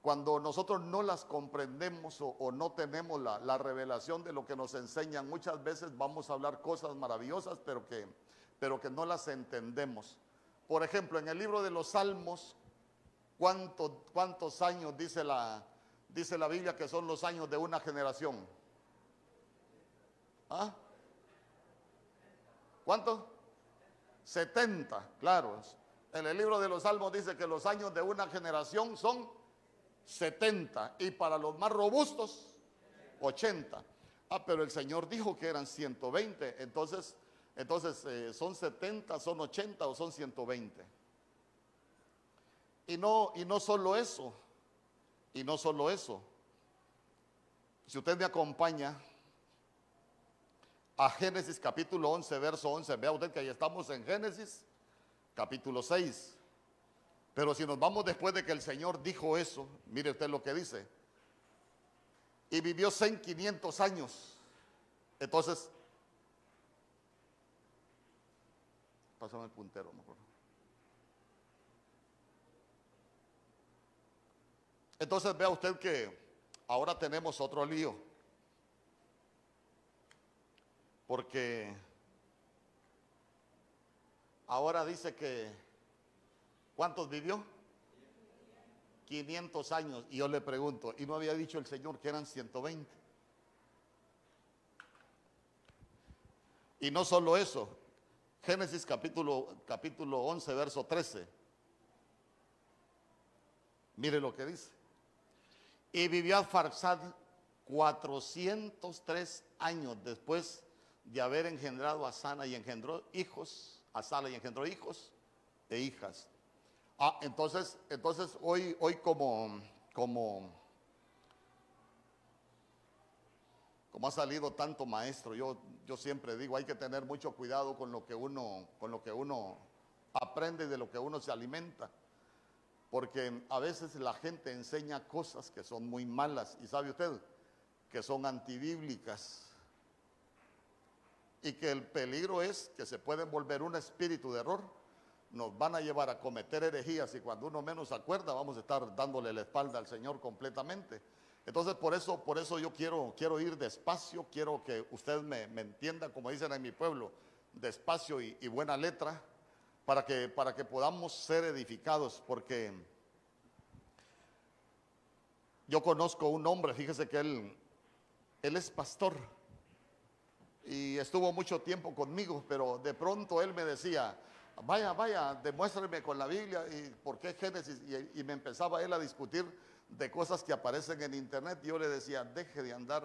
cuando nosotros no las comprendemos o, no tenemos la, la, revelación de lo que nos enseñan, muchas veces vamos a hablar cosas maravillosas, pero que, pero que no las entendemos. Por ejemplo, en el libro de los Salmos, ¿cuántos años dice la, dice la Biblia que son los años de una generación? ¿Ah? ¿Cuánto? 70, claro. En el libro de los Salmos dice que los años de una generación son 70 y para los más robustos 80. Ah, pero el Señor dijo que eran 120, entonces, entonces eh, son 70, son 80 o son 120. Y no, y no solo eso, y no solo eso. Si usted me acompaña a Génesis capítulo 11, verso 11, vea usted que ahí estamos en Génesis capítulo 6. Pero si nos vamos después de que el Señor dijo eso, mire usted lo que dice. Y vivió 100, 500 años. Entonces, pásame el puntero, mejor. Entonces vea usted que ahora tenemos otro lío. Porque ahora dice que ¿Cuántos vivió? 500 años. Y yo le pregunto, ¿y no había dicho el Señor que eran 120? Y no solo eso, Génesis capítulo, capítulo 11, verso 13. Mire lo que dice. Y vivió Farsad 403 años después de haber engendrado a Sana y engendró hijos, a Sala y engendró hijos e hijas. Ah, entonces, entonces hoy, hoy como, como, como ha salido tanto maestro, yo, yo siempre digo, hay que tener mucho cuidado con lo que uno, con lo que uno aprende y de lo que uno se alimenta. Porque a veces la gente enseña cosas que son muy malas y sabe usted que son antibíblicas. Y que el peligro es que se puede volver un espíritu de error nos van a llevar a cometer herejías y cuando uno menos acuerda vamos a estar dándole la espalda al Señor completamente. Entonces por eso, por eso yo quiero, quiero ir despacio, quiero que usted me, entienda, como dicen en mi pueblo, despacio y, buena letra, para que, para que podamos ser edificados, porque yo conozco un hombre, fíjese que él, él es pastor y estuvo mucho tiempo conmigo, pero de pronto él me decía, vaya, vaya, demuéstrame con la Biblia y por qué Génesis. Y, me empezaba él a discutir de cosas que aparecen en internet. Yo le decía, deje de andar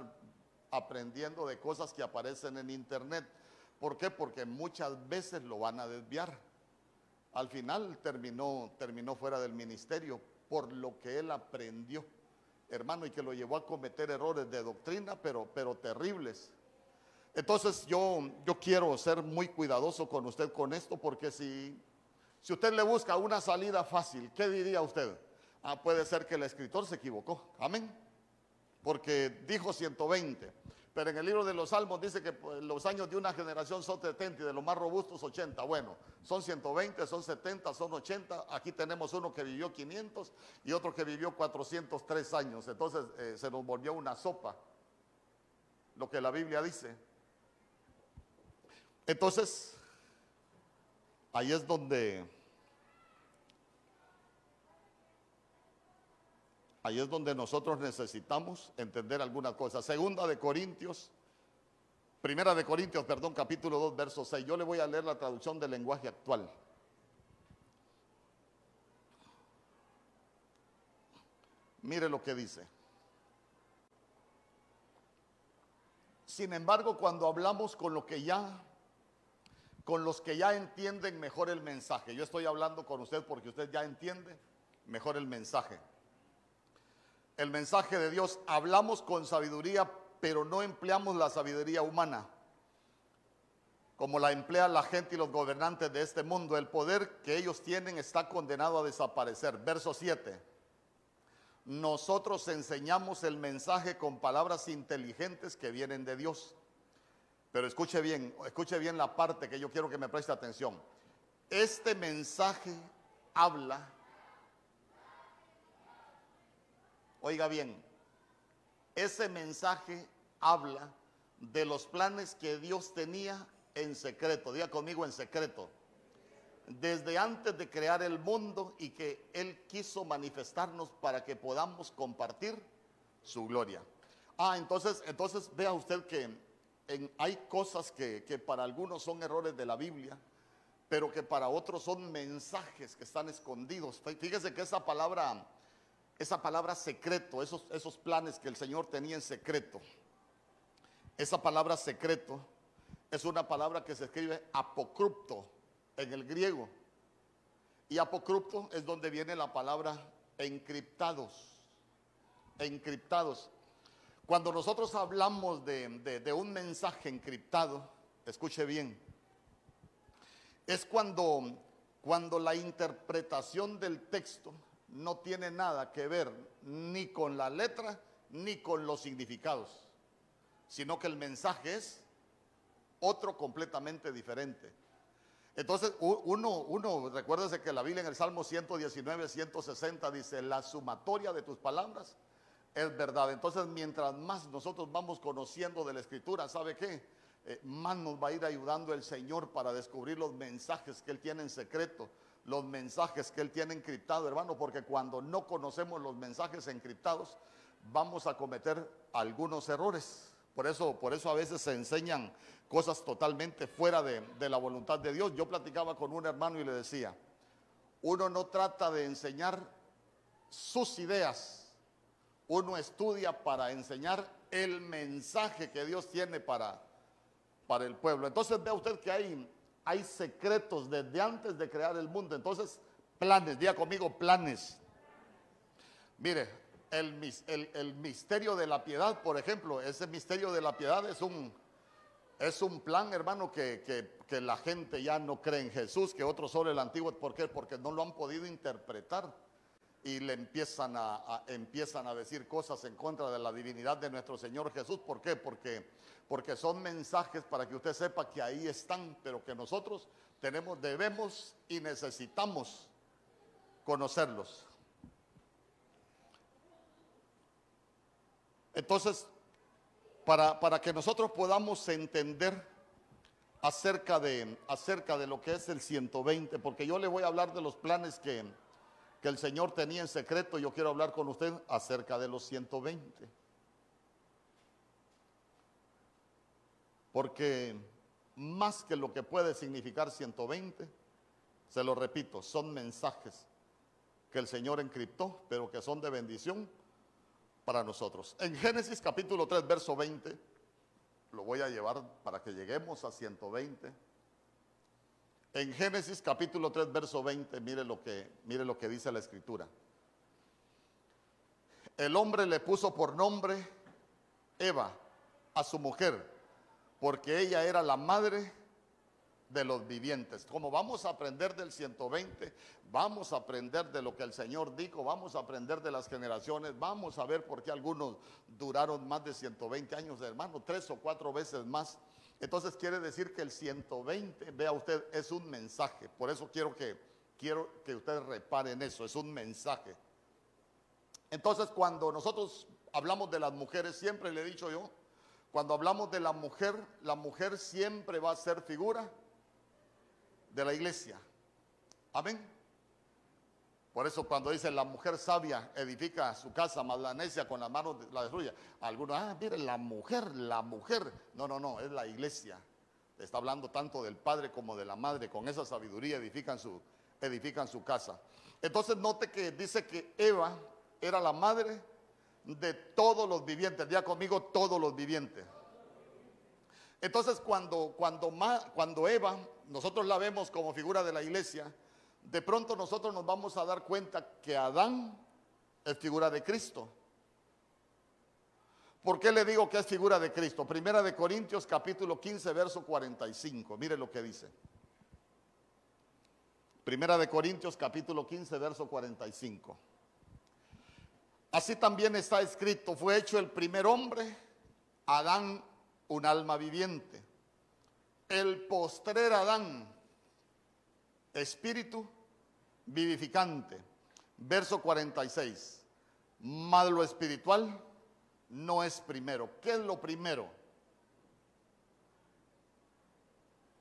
aprendiendo de cosas que aparecen en internet. ¿Por qué? Porque muchas veces lo van a desviar. Al final terminó, terminó fuera del ministerio por lo que él aprendió, hermano, y que lo llevó a cometer errores de doctrina, pero, pero terribles. Entonces yo, yo quiero ser muy cuidadoso con usted con esto porque si, si usted le busca una salida fácil, ¿qué diría usted? Ah, puede ser que el escritor se equivocó. Amén. Porque dijo 120. Pero en el libro de los Salmos dice que pues, los años de una generación son 70 y de los más robustos 80. Bueno, son 120, son 70, son 80. Aquí tenemos uno que vivió 500 y otro que vivió 403 años. Entonces eh, se nos volvió una sopa. Lo que la Biblia dice. Entonces, ahí es donde, ahí es donde nosotros necesitamos entender alguna cosa. Segunda de Corintios, primera de Corintios, perdón, capítulo 2, verso 6. Yo le voy a leer la traducción del lenguaje actual. Mire lo que dice. Sin embargo, cuando hablamos con lo que ya con los que ya entienden mejor el mensaje. Yo estoy hablando con usted porque usted ya entiende mejor el mensaje. El mensaje de Dios, hablamos con sabiduría, pero no empleamos la sabiduría humana como la emplea la gente y los gobernantes de este mundo. El poder que ellos tienen está condenado a desaparecer. Verso 7. Nosotros enseñamos el mensaje con palabras inteligentes que vienen de Dios pero escuche bien, escuche bien la parte que yo quiero que me preste atención. Este mensaje habla Oiga bien, ese mensaje habla de los planes que Dios tenía en secreto. Diga conmigo en secreto. Desde antes de crear el mundo y que Él quiso manifestarnos para que podamos compartir su gloria. Ah, entonces, entonces vea usted que hay cosas que, para algunos son errores de la Biblia, pero que para otros son mensajes que están escondidos. Fíjese que esa palabra, esa palabra secreto, esos, esos planes que el Señor tenía en secreto, esa palabra secreto es una palabra que se escribe apocripto en el griego. Y apocripto es donde viene la palabra encriptados. Encriptados. Cuando nosotros hablamos de, un mensaje encriptado, escuche bien, es cuando, cuando la interpretación del texto no tiene nada que ver ni con la letra ni con los significados, sino que el mensaje es otro completamente diferente. Entonces, uno, uno, recuérdese que la Biblia en el Salmo 119, 160 dice, la sumatoria de tus palabras es verdad. Entonces, mientras más nosotros vamos conociendo de la Escritura, ¿sabe qué? Eh, más nos va a ir ayudando el Señor para descubrir los mensajes que Él tiene en secreto, los mensajes que Él tiene encriptado, hermano, porque cuando no conocemos los mensajes encriptados, vamos a cometer algunos errores. Por eso, por eso a veces se enseñan cosas totalmente fuera de, de la voluntad de Dios. Yo platicaba con un hermano y le decía, uno no trata de enseñar sus ideas, uno estudia para enseñar el mensaje que Dios tiene para, para el pueblo. Entonces vea usted que hay, hay secretos desde antes de crear el mundo. Entonces, planes, diga conmigo planes. Mire, el, el, misterio de la piedad, por ejemplo, ese misterio de la piedad es un, es un plan, hermano, que, que, que, la gente ya no cree en Jesús, que otros solo el antiguo. ¿Por qué? Porque no lo han podido interpretar y le empiezan a, empiezan a decir cosas en contra de la divinidad de nuestro Señor Jesús. ¿Por qué? Porque, porque son mensajes para que usted sepa que ahí están, pero que nosotros tenemos, debemos y necesitamos conocerlos. Entonces, para, para que nosotros podamos entender acerca de, acerca de lo que es el 120, porque yo le voy a hablar de los planes que que el Señor tenía en secreto, yo quiero hablar con usted acerca de los 120. Porque más que lo que puede significar 120, se lo repito, son mensajes que el Señor encriptó, pero que son de bendición para nosotros. En Génesis capítulo 3, verso 20, lo voy a llevar para que lleguemos a 120. En Génesis capítulo 3, verso 20, mire lo que, mire lo que dice la escritura. El hombre le puso por nombre Eva a su mujer, porque ella era la madre de los vivientes. Como vamos a aprender del 120, vamos a aprender de lo que el Señor dijo, vamos a aprender de las generaciones, vamos a ver por qué algunos duraron más de 120 años, hermano, tres o cuatro veces más entonces quiere decir que el 120, vea usted, es un mensaje. Por eso quiero que, quiero que usted repare en eso, es un mensaje. Entonces cuando nosotros hablamos de las mujeres, siempre le he dicho yo, cuando hablamos de la mujer, la mujer siempre va a ser figura de la iglesia. Amén. Por eso cuando dice la mujer sabia edifica su casa, más la necia con las manos la destruye. Algunos, ah, miren, la mujer, la mujer. No, no, no, es la iglesia. Está hablando tanto del padre como de la madre. Con esa sabiduría edifican su, edifican su casa. Entonces note que dice que Eva era la madre de todos los vivientes. Diga conmigo todos los vivientes. Entonces cuando, cuando, cuando Eva, nosotros la vemos como figura de la iglesia, de pronto nosotros nos vamos a dar cuenta que Adán es figura de Cristo. ¿Por qué le digo que es figura de Cristo? Primera de Corintios capítulo 15, verso 45. Mire lo que dice. Primera de Corintios capítulo 15, verso 45. Así también está escrito, fue hecho el primer hombre, Adán, un alma viviente. El postrer Adán, espíritu vivificante. Verso 46. Más lo espiritual no es primero. ¿Qué es lo primero?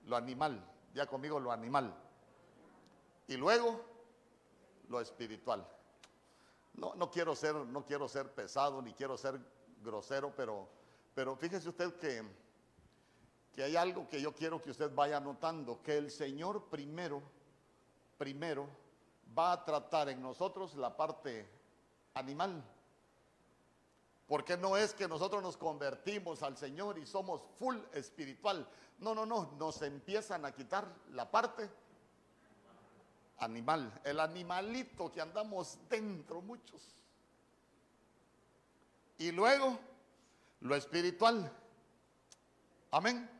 Lo animal. Ya conmigo lo animal. Y luego lo espiritual. No, no quiero ser, no quiero ser pesado ni quiero ser grosero, pero, pero fíjese usted que, que hay algo que yo quiero que usted vaya notando, que el Señor primero, primero va a tratar en nosotros la parte animal. Porque no es que nosotros nos convertimos al Señor y somos full espiritual. No, no, no, nos empiezan a quitar la parte animal, el animalito que andamos dentro muchos. Y luego lo espiritual. Amén.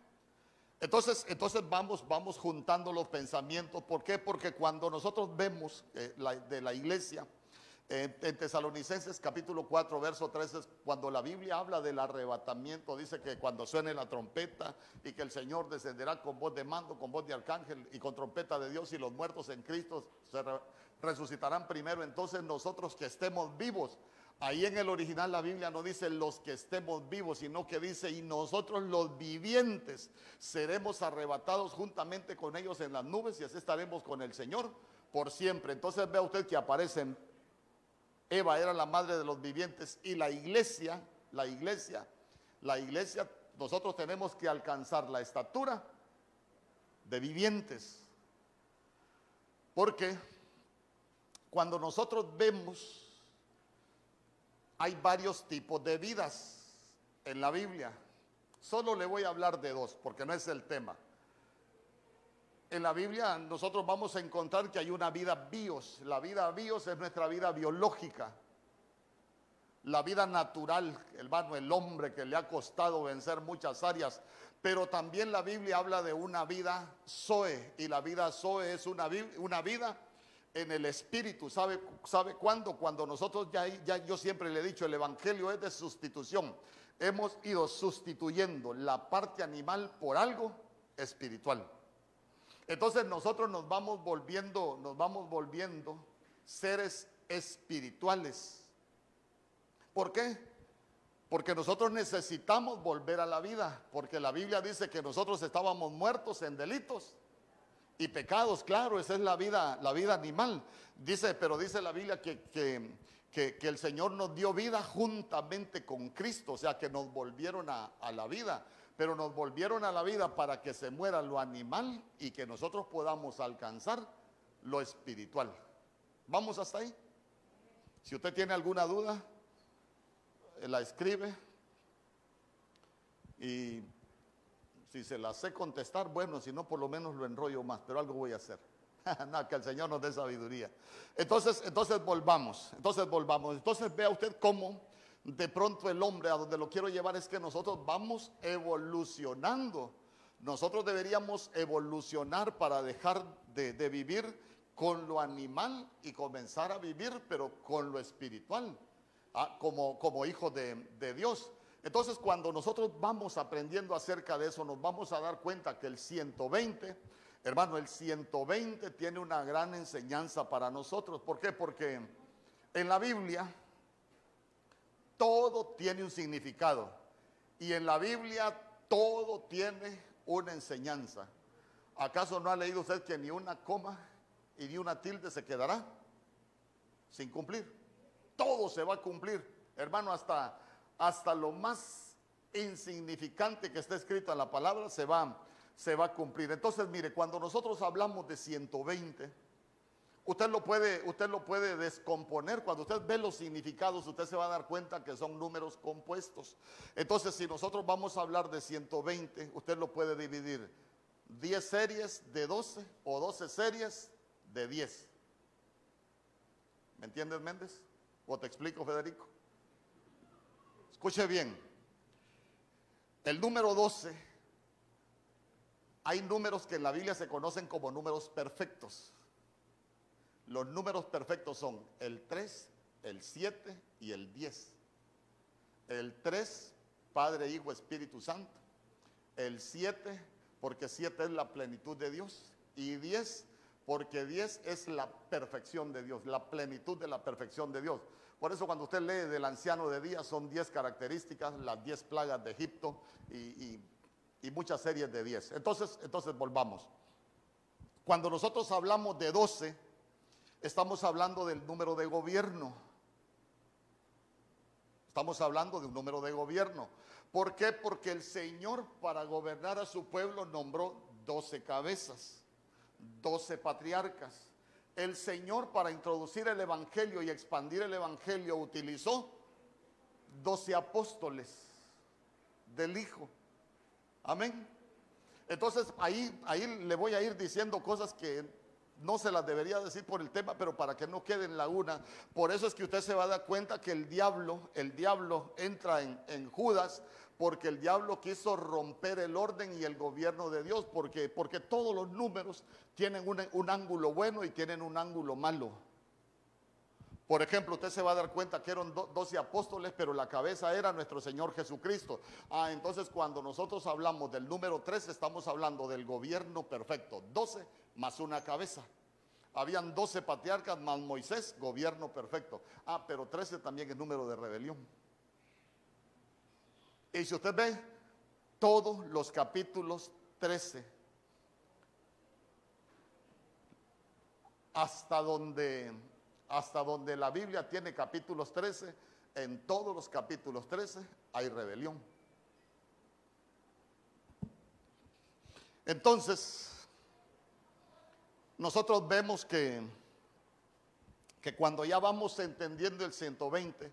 Entonces, entonces vamos, vamos juntando los pensamientos. ¿Por qué? Porque cuando nosotros vemos eh, de la iglesia, en Tesalonicenses capítulo 4, verso 13, cuando la Biblia habla del arrebatamiento, dice que cuando suene la trompeta y que el Señor descenderá con voz de mando, con voz de arcángel y con trompeta de Dios y los muertos en Cristo se resucitarán primero. Entonces nosotros que estemos vivos, ahí en el original la Biblia no dice los que estemos vivos, sino que dice y nosotros los vivientes seremos arrebatados juntamente con ellos en las nubes y así estaremos con el Señor por siempre. Entonces vea usted que aparecen Eva era la madre de los vivientes y la iglesia, la iglesia, la iglesia, nosotros tenemos que alcanzar la estatura de vivientes. Porque cuando nosotros vemos, hay varios tipos de vidas en la Biblia. Solo le voy a hablar de dos, porque no es el tema en la Biblia nosotros vamos a encontrar que hay una vida bios. La vida bios es nuestra vida biológica. La vida natural, hermano, el hombre que le ha costado vencer muchas áreas. Pero también la Biblia habla de una vida Zoe. Y la vida Zoe es una, una vida en el espíritu. ¿Sabe, ¿Sabe cuándo? Cuando nosotros ya, ya, yo siempre le he dicho, el evangelio es de sustitución. Hemos ido sustituyendo la parte animal por algo espiritual. Entonces nosotros nos vamos volviendo, nos vamos volviendo seres espirituales. ¿Por qué? Porque nosotros necesitamos volver a la vida, porque la Biblia dice que nosotros estábamos muertos en delitos y pecados, claro, esa es la vida, la vida animal. Dice, pero dice la Biblia que, que, el Señor nos dio vida juntamente con Cristo, o sea que nos volvieron a, a la vida pero nos volvieron a la vida para que se muera lo animal y que nosotros podamos alcanzar lo espiritual. ¿Vamos hasta ahí? Si usted tiene alguna duda, la escribe y si se la sé contestar, bueno, si no, por lo menos lo enrollo más, pero algo voy a hacer. no, que el Señor nos dé sabiduría. Entonces, entonces volvamos, entonces volvamos. Entonces vea usted cómo de pronto el hombre, a donde lo quiero llevar es que nosotros vamos evolucionando. Nosotros deberíamos evolucionar para dejar de, vivir con lo animal y comenzar a vivir, pero con lo espiritual, ah, como, como hijos de Dios. Entonces, cuando nosotros vamos aprendiendo acerca de eso, nos vamos a dar cuenta que el 120, hermano, el 120 tiene una gran enseñanza para nosotros. ¿Por qué? Porque en la Biblia todo tiene un significado. Y en la Biblia todo tiene una enseñanza. ¿Acaso no ha leído usted que ni una coma y ni una tilde se quedará sin cumplir? Todo se va a cumplir. Hermano, hasta, hasta lo más insignificante que está escrito en la palabra se va, se va a cumplir. Entonces, mire, cuando nosotros hablamos de 120, Usted lo, puede, usted lo puede descomponer. Cuando usted ve los significados, usted se va a dar cuenta que son números compuestos. Entonces, si nosotros vamos a hablar de 120, usted lo puede dividir 10 series de 12 o 12 series de 10. ¿Me entiendes, Méndez? ¿O te explico, Federico? Escuche bien. El número 12, hay números que en la Biblia se conocen como números perfectos. Los números perfectos son el 3, el 7 y el 10. El 3, Padre, Hijo, Espíritu Santo. El 7, porque 7 es la plenitud de Dios. Y 10, porque 10 es la perfección de Dios, la plenitud de la perfección de Dios. Por eso cuando usted lee del anciano de días son 10 características, las 10 plagas de Egipto y, muchas series de 10. Entonces, entonces volvamos. Cuando nosotros hablamos de 12, estamos hablando del número de gobierno. Estamos hablando de un número de gobierno. ¿Por qué? Porque el Señor para gobernar a su pueblo nombró 12 cabezas, 12 patriarcas. El Señor para introducir el Evangelio y expandir el Evangelio utilizó 12 apóstoles del Hijo. Amén. Entonces ahí, ahí le voy a ir diciendo cosas que no se las debería decir por el tema, pero para que no quede en laguna. Por eso es que usted se va a dar cuenta que el diablo, el diablo entra en, Judas, porque el diablo quiso romper el orden y el gobierno de Dios, porque, porque todos los números tienen un, ángulo bueno y tienen un ángulo malo. Por ejemplo, usted se va a dar cuenta que eran doce apóstoles, pero la cabeza era nuestro Señor Jesucristo. Ah, entonces cuando nosotros hablamos del número 13, estamos hablando del gobierno perfecto. 12 más una cabeza. Habían 12 patriarcas más Moisés, gobierno perfecto. Ah, pero 13 también es número de rebelión. Y si usted ve todos los capítulos 13, hasta donde hasta donde la Biblia tiene capítulos 13, en todos los capítulos 13 hay rebelión. Entonces, nosotros vemos que, que cuando ya vamos entendiendo el 120,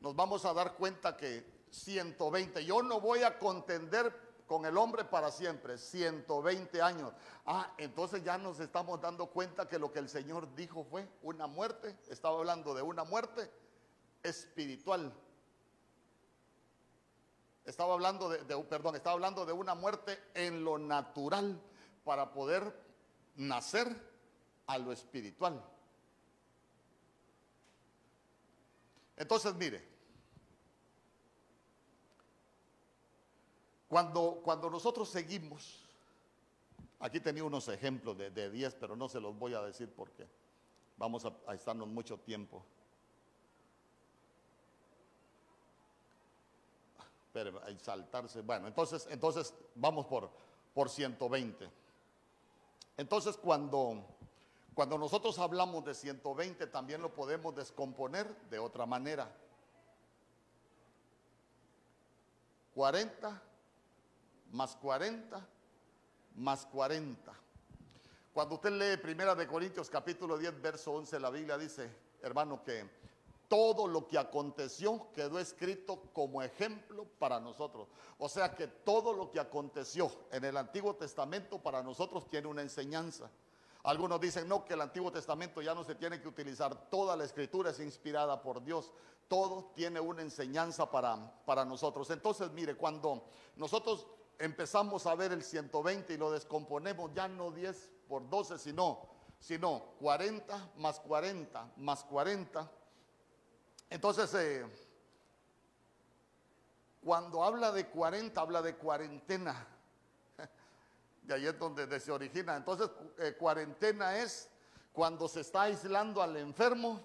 nos vamos a dar cuenta que 120, yo no voy a contender con el hombre para siempre, 120 años. Ah, entonces ya nos estamos dando cuenta que lo que el Señor dijo fue una muerte, estaba hablando de una muerte espiritual. Estaba hablando de, perdón, estaba hablando de una muerte en lo natural para poder nacer a lo espiritual. Entonces, mire, Cuando, cuando nosotros seguimos, aquí tenía unos ejemplos de 10, pero no se los voy a decir porque vamos a, estarnos mucho tiempo. Pero hay saltarse. Bueno, entonces, entonces vamos por, por 120. Entonces, cuando, cuando nosotros hablamos de 120, también lo podemos descomponer de otra manera. 40 más 40, más 40. Cuando usted lee Primera de Corintios capítulo 10, verso 11, la Biblia dice, hermano, que todo lo que aconteció quedó escrito como ejemplo para nosotros. O sea que todo lo que aconteció en el Antiguo Testamento para nosotros tiene una enseñanza. Algunos dicen, no, que el Antiguo Testamento ya no se tiene que utilizar, toda la escritura es inspirada por Dios, todo tiene una enseñanza para, para nosotros. Entonces, mire, cuando nosotros empezamos a ver el 120 y lo descomponemos ya no 10 por 12, sino, sino 40 más 40 más 40. Entonces, eh, cuando habla de 40, habla de cuarentena. De ahí es donde se origina. Entonces, eh, cuarentena es cuando se está aislando al enfermo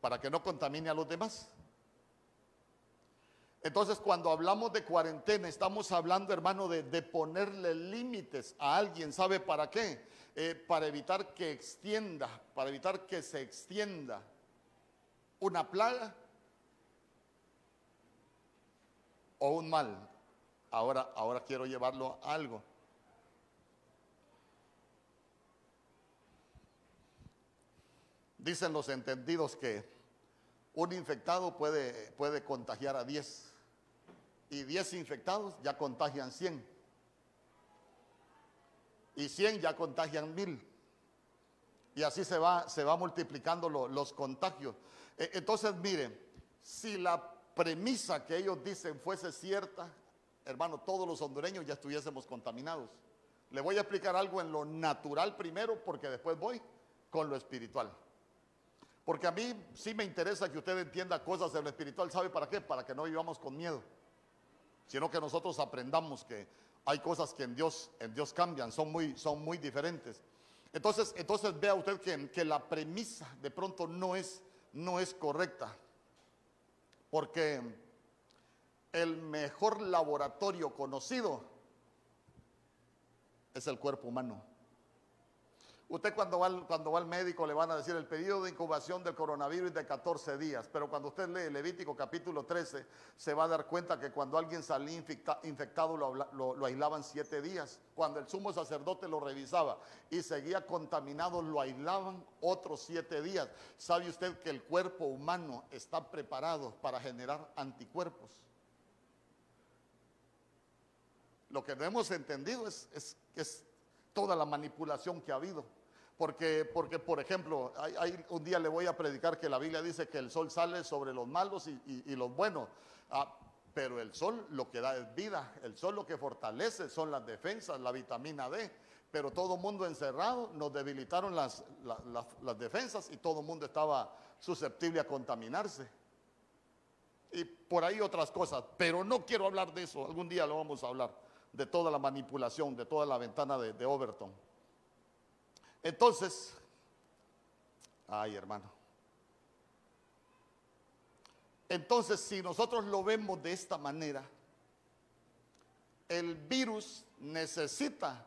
para que no contamine a los demás. Entonces, cuando hablamos de cuarentena, estamos hablando, hermano, de, ponerle límites a alguien. ¿Sabe para qué? Eh, para evitar que extienda, para evitar que se extienda una plaga o un mal. Ahora, ahora quiero llevarlo a algo. Dicen los entendidos que un infectado puede, puede contagiar a 10 y 10 infectados ya contagian 100. Y 100 ya contagian 1000. Y así se va, se va multiplicando los contagios. E, entonces, mire, si la premisa que ellos dicen fuese cierta, hermano, todos los hondureños ya estuviésemos contaminados. Le voy a explicar algo en lo natural primero, porque después voy con lo espiritual. Porque a mí sí me interesa que usted entienda cosas de lo espiritual. ¿Sabe para qué? Para que no vivamos con miedo sino que nosotros aprendamos que hay cosas que en Dios, en Dios cambian, son muy, son muy diferentes. Entonces, entonces vea usted que, que la premisa de pronto no es, no es correcta, porque el mejor laboratorio conocido es el cuerpo humano. Usted cuando va, cuando va al médico le van a decir el periodo de incubación del coronavirus de 14 días, pero cuando usted lee Levítico capítulo 13 se va a dar cuenta que cuando alguien salía infectado lo aislaban 7 días. Cuando el sumo sacerdote lo revisaba y seguía contaminado lo aislaban otros 7 días. ¿Sabe usted que el cuerpo humano está preparado para generar anticuerpos? Lo que no hemos entendido es, es, es toda la manipulación que ha habido. Porque, porque por ejemplo, un día le voy a predicar que la Biblia dice que el sol sale sobre los malos y, los buenos. Ah, pero el sol lo que da es vida, el sol lo que fortalece son las defensas, la vitamina D. Pero todo mundo encerrado, nos debilitaron las, defensas y todo mundo estaba susceptible a contaminarse. Y por ahí otras cosas, pero no quiero hablar de eso, algún día lo vamos a hablar, de toda la manipulación, de toda la ventana de Overton. Entonces, ay hermano. Entonces, si nosotros lo vemos de esta manera, el virus necesita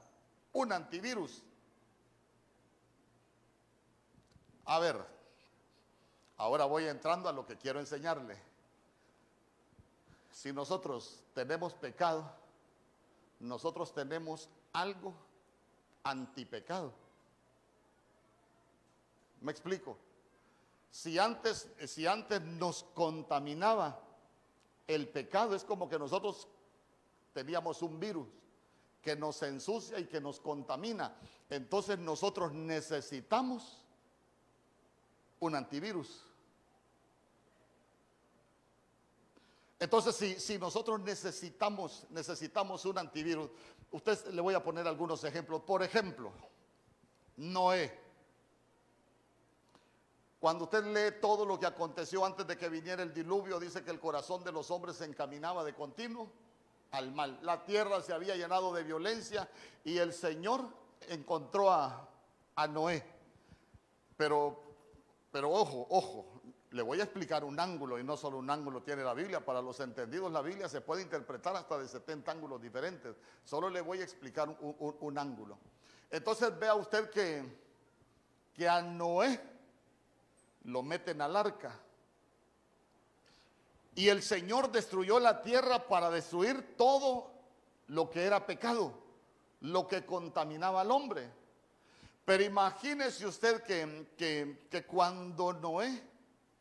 un antivirus. A ver, ahora voy entrando a lo que quiero enseñarle. Si nosotros tenemos pecado, nosotros tenemos algo antipecado. ¿Me explico? Si antes, si antes nos contaminaba el pecado, es como que nosotros teníamos un virus que nos ensucia y que nos contamina. Entonces nosotros necesitamos un antivirus. Entonces, si, si, nosotros necesitamos, necesitamos un antivirus, usted le voy a poner algunos ejemplos. Por ejemplo, Noé. Cuando usted lee todo lo que aconteció antes de que viniera el diluvio, dice que el corazón de los hombres se encaminaba de continuo al mal. La tierra se había llenado de violencia y el Señor encontró a, Noé. Pero, pero ojo, ojo, le voy a explicar un ángulo y no solo un ángulo tiene la Biblia. Para los entendidos la Biblia se puede interpretar hasta de 70 ángulos diferentes. Solo le voy a explicar un, un ángulo. Entonces vea usted que, que a Noé lo meten al arca. Y el Señor destruyó la tierra para destruir todo lo que era pecado, lo que contaminaba al hombre. Pero imagínese usted que, que, que cuando Noé,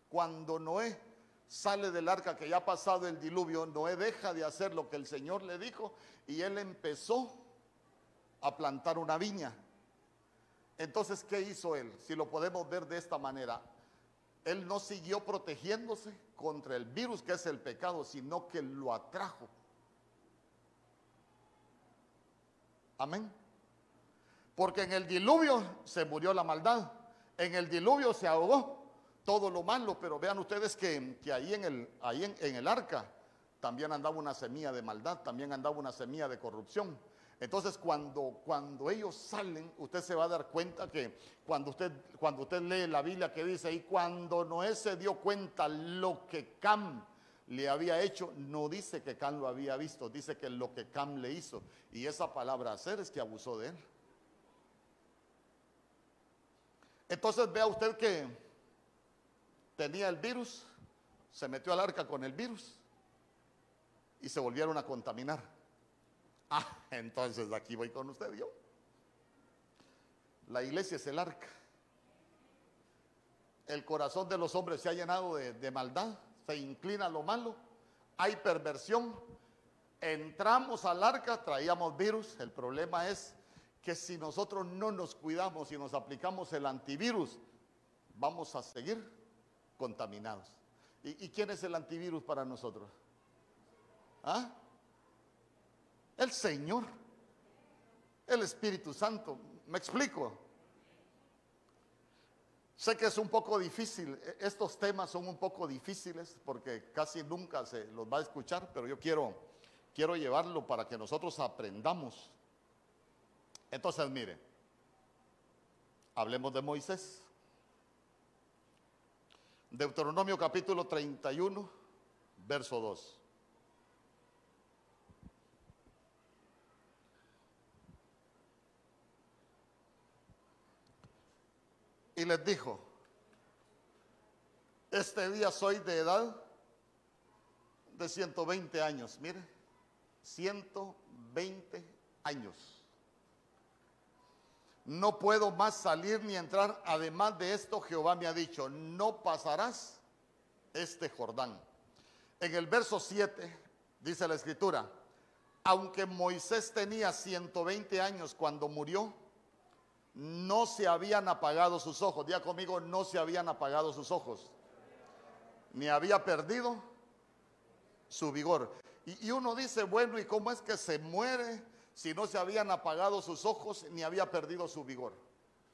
cuando Noé sale del arca que ya ha pasado el diluvio, Noé deja de hacer lo que el Señor le dijo y él empezó a plantar una viña. Entonces, ¿qué hizo él? Si lo podemos ver de esta manera, él no siguió protegiéndose contra el virus que es el pecado, sino que lo atrajo. Amén. Porque en el diluvio se murió la maldad, en el diluvio se ahogó todo lo malo, pero vean ustedes que, ahí, en el, ahí en el arca también andaba una semilla de maldad, también andaba una semilla de corrupción. Entonces, cuando, cuando ellos salen, usted se va a dar cuenta que cuando usted, cuando usted lee la Biblia que dice, y cuando Noé se dio cuenta lo que Cam le había hecho, no dice que Cam lo había visto, dice que lo que Cam le hizo. Y esa palabra hacer es que abusó de él. Entonces vea usted que tenía el virus, se metió al arca con el virus y se volvieron a contaminar. Ah, entonces aquí voy con usted yo. La iglesia es el arca. El corazón de los hombres se ha llenado de, maldad, se inclina a lo malo, hay perversión. Entramos al arca, traíamos virus. El problema es que si nosotros no nos cuidamos y nos aplicamos el antivirus, vamos a seguir contaminados. ¿Y, ¿Y, quién es el antivirus para nosotros? ¿Ah? El Señor, el Espíritu Santo. ¿Me explico? Sé que es un poco difícil, e-, estos temas son un poco difíciles porque casi nunca se los va a escuchar, pero yo quiero, quiero llevarlo para que nosotros aprendamos. Entonces, mire, hablemos de Moisés. Deuteronomio capítulo 31, verso 2. Y les dijo, este día soy de edad de 120 años, mire, 120 años. No puedo más salir ni entrar. Además de esto, Jehová me ha dicho, no pasarás este Jordán. En el verso 7 dice la escritura, aunque Moisés tenía 120 años cuando murió, no se habían apagado sus ojos. Día conmigo, no se habían apagado sus ojos. Ni había perdido su vigor. Y, uno dice, bueno, ¿y cómo es que se muere si no se habían apagado sus ojos ni había perdido su vigor?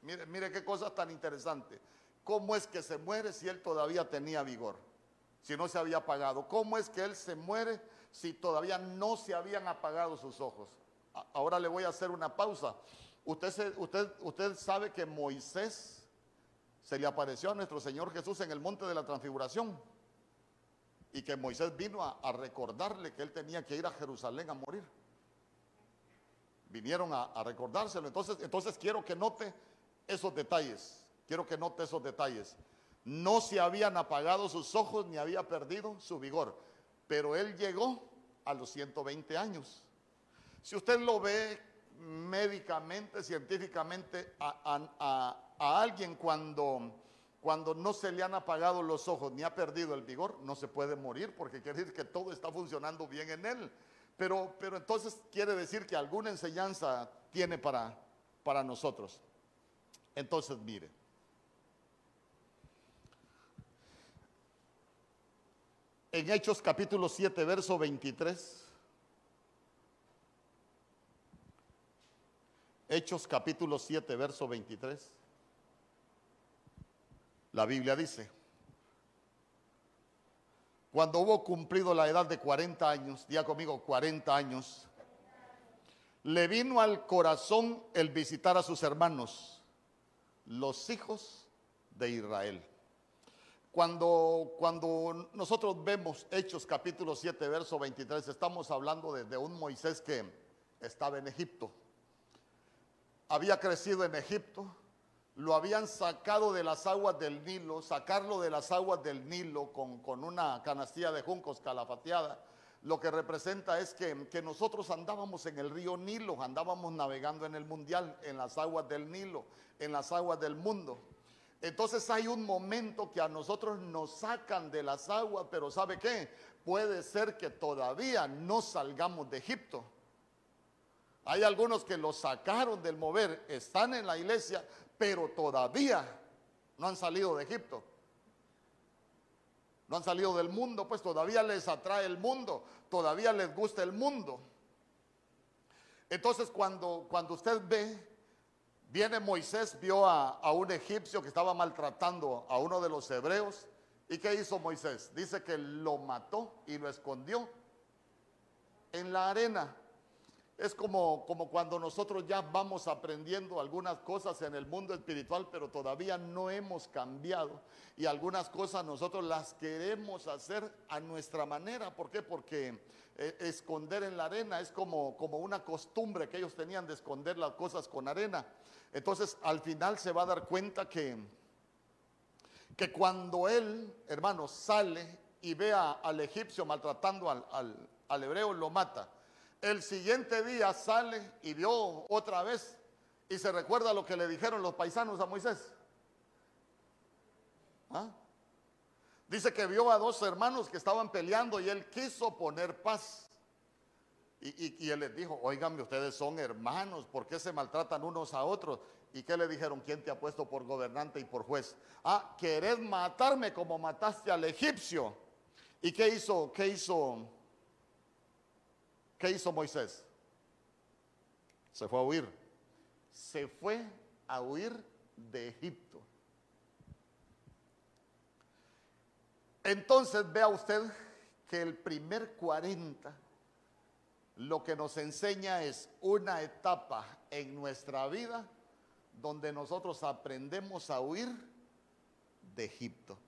Mire, mire qué cosa tan interesante. ¿Cómo es que se muere si él todavía tenía vigor? Si no se había apagado. ¿Cómo es que él se muere si todavía no se habían apagado sus ojos? Ahora le voy a hacer una pausa. Usted, usted, usted sabe que Moisés se le apareció a nuestro Señor Jesús en el monte de la transfiguración y que Moisés vino a, recordarle que él tenía que ir a Jerusalén a morir. Vinieron a, a recordárselo. Entonces, entonces quiero que note esos detalles. Quiero que note esos detalles. No se habían apagado sus ojos ni había perdido su vigor. Pero él llegó a los 120 años. Si usted lo ve médicamente, científicamente, a, alguien cuando, cuando no se le han apagado los ojos ni ha perdido el vigor, no se puede morir porque quiere decir que todo está funcionando bien en él. Pero, pero entonces quiere decir que alguna enseñanza tiene para, para nosotros. Entonces, mire. En Hechos capítulo 7, verso 23. Hechos capítulo 7, verso 23. La Biblia dice, cuando hubo cumplido la edad de 40 años, día conmigo 40 años, le vino al corazón el visitar a sus hermanos, los hijos de Israel. Cuando, cuando nosotros vemos Hechos capítulo 7, verso 23, estamos hablando de, de un Moisés que estaba en Egipto había crecido en Egipto, lo habían sacado de las aguas del Nilo, sacarlo de las aguas del Nilo con, con una canastilla de juncos calafateada, lo que representa es que, que, nosotros andábamos en el río Nilo, andábamos navegando en el mundial, en las aguas del Nilo, en las aguas del mundo. Entonces hay un momento que a nosotros nos sacan de las aguas, pero ¿sabe qué? Puede ser que todavía no salgamos de Egipto. Hay algunos que los sacaron del mover, están en la iglesia, pero todavía no han salido de Egipto. No han salido del mundo, pues todavía les atrae el mundo, todavía les gusta el mundo. Entonces cuando, cuando usted ve, viene Moisés, vio a, a un egipcio que estaba maltratando a uno de los hebreos. ¿Y qué hizo Moisés? Dice que lo mató y lo escondió en la arena. Es como, como cuando nosotros ya vamos aprendiendo algunas cosas en el mundo espiritual, pero todavía no hemos cambiado. Y algunas cosas nosotros las queremos hacer a nuestra manera. ¿Por qué? Porque eh, esconder en la arena es como, como una costumbre que ellos tenían de esconder las cosas con arena. Entonces al final se va a dar cuenta que, que cuando él, hermano, sale y ve al egipcio maltratando al, al, al hebreo, lo mata. El siguiente día sale y vio otra vez y se recuerda lo que le dijeron los paisanos a Moisés. ¿Ah? Dice que vio a dos hermanos que estaban peleando y él quiso poner paz. Y, y, y él les dijo, oiganme, ustedes son hermanos, ¿por qué se maltratan unos a otros? ¿Y qué le dijeron? ¿Quién te ha puesto por gobernante y por juez? Ah, querés matarme como mataste al egipcio. ¿Y qué hizo? ¿Qué hizo? ¿Qué hizo Moisés? Se fue a huir. Se fue a huir de Egipto. Entonces vea usted que el primer 40 lo que nos enseña es una etapa en nuestra vida donde nosotros aprendemos a huir de Egipto.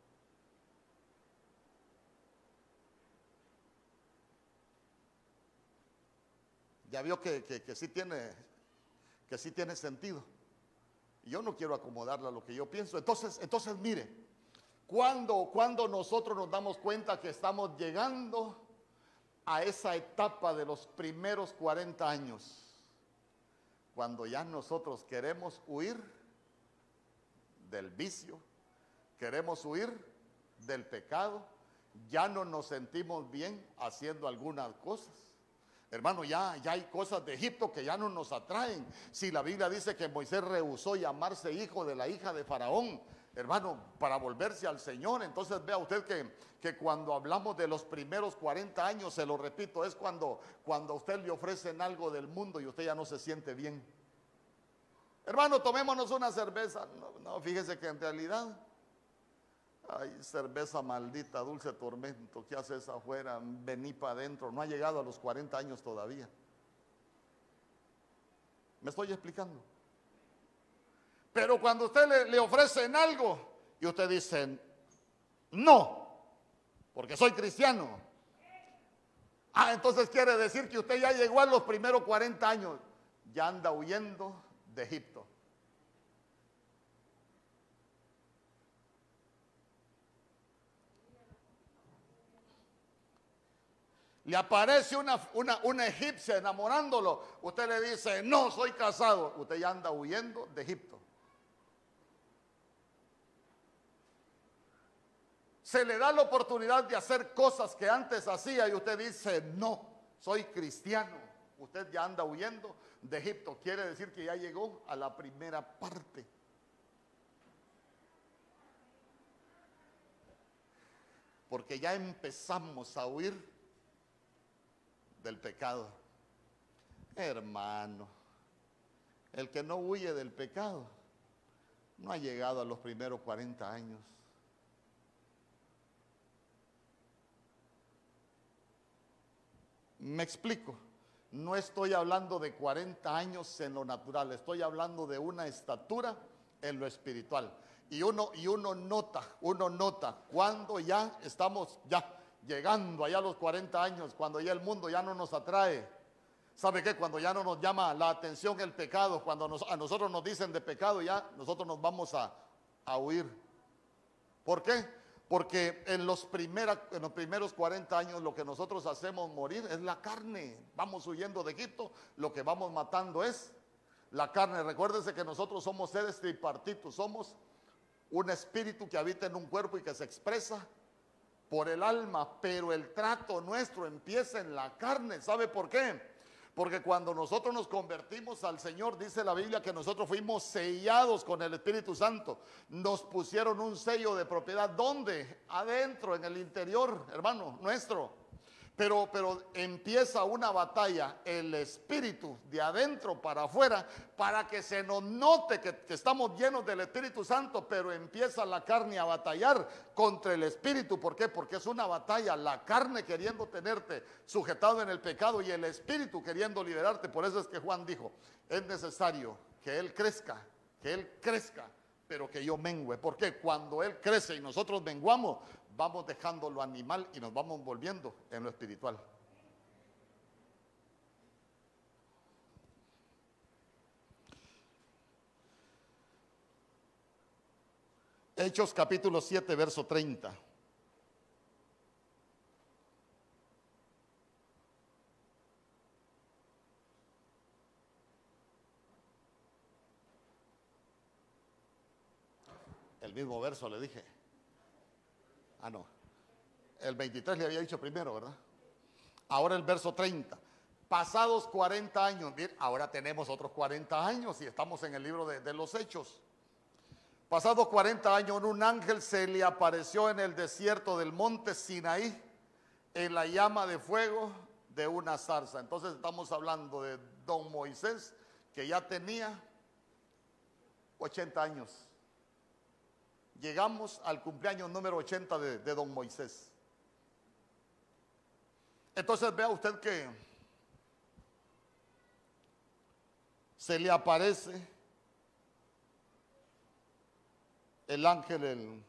Ya vio que, que, sí tiene, que sí tiene sentido. Yo no quiero acomodarla a lo que yo pienso. Entonces, entonces mire, cuando, cuando nosotros nos damos cuenta que estamos llegando a esa etapa de los primeros 40 años, cuando ya nosotros queremos huir del vicio, queremos huir del pecado, ya no nos sentimos bien haciendo algunas cosas. Hermano, ya, ya hay cosas de Egipto que ya no nos atraen. Si la Biblia dice que Moisés rehusó llamarse hijo de la hija de Faraón, hermano, para volverse al Señor, entonces vea usted que, que cuando hablamos de los primeros 40 años, se lo repito, es cuando, cuando a usted le ofrecen algo del mundo y usted ya no se siente bien. Hermano, tomémonos una cerveza. No, no fíjese que en realidad Ay, cerveza maldita, dulce tormento, ¿qué haces afuera? Vení para adentro. No ha llegado a los 40 años todavía. ¿Me estoy explicando? Pero cuando usted le, le ofrecen algo y usted dice, no, porque soy cristiano. Ah, entonces quiere decir que usted ya llegó a los primeros 40 años, ya anda huyendo de Egipto. Le aparece una, una, una, egipcia enamorándolo, usted le dice, no, soy casado, usted ya anda huyendo de Egipto. Se le da la oportunidad de hacer cosas que antes hacía y usted dice, no, soy cristiano. Usted ya anda huyendo de Egipto. Quiere decir que ya llegó a la primera parte. Porque ya empezamos a huir del pecado. Hermano, el que no huye del pecado no ha llegado a los primeros 40 años. Me explico. No estoy hablando de 40 años en lo natural, estoy hablando de una estatura en lo espiritual. Y uno, y uno nota, uno nota cuando ya estamos, ya llegando allá a los 40 años, cuando ya el mundo ya no nos atrae. ¿Sabe qué? Cuando ya no nos llama la atención el pecado, cuando a nosotros nos dicen de pecado, ya nosotros nos vamos a, a huir. ¿Por qué? Porque en los, primeros 40 años lo que nosotros hacemos morir es la carne. Vamos huyendo de Egipto, lo que vamos matando es la carne. Recuérdense que nosotros somos seres tripartitos, somos un espíritu que habita en un cuerpo y que se expresa por el alma, pero el trato nuestro empieza en la carne. ¿Sabe por qué? Porque cuando nosotros nos convertimos al Señor, dice la Biblia que nosotros fuimos sellados con el Espíritu Santo. Nos pusieron un sello de propiedad. ¿Dónde? Adentro, en el interior, hermano, nuestro. Pero, pero empieza una batalla, el espíritu de adentro para afuera, para que se nos note que, estamos llenos del Espíritu Santo, pero empieza la carne a batallar contra el espíritu. ¿Por qué? Porque es una batalla, la carne queriendo tenerte sujetado en el pecado y el espíritu queriendo liberarte. Por eso es que Juan dijo, es necesario que Él crezca, que Él crezca, pero que yo mengüe. Porque cuando Él crece y nosotros menguamos, vamos dejando lo animal y nos vamos volviendo en lo espiritual. Hechos capítulo 7, verso 30. El mismo verso le dije. Ah, no. El 23 le había dicho primero, ¿verdad? Ahora el verso 30. Pasados 40 años, ahora tenemos otros 40 años y estamos en el libro de, de los Hechos. Pasados 40 años, un ángel se le apareció en el desierto del monte Sinaí, en la llama de fuego de una zarza. Entonces estamos hablando de don Moisés, que ya tenía 80 años llegamos al cumpleaños número 80 de, don Moisés. Entonces vea usted que se le aparece el ángel, el,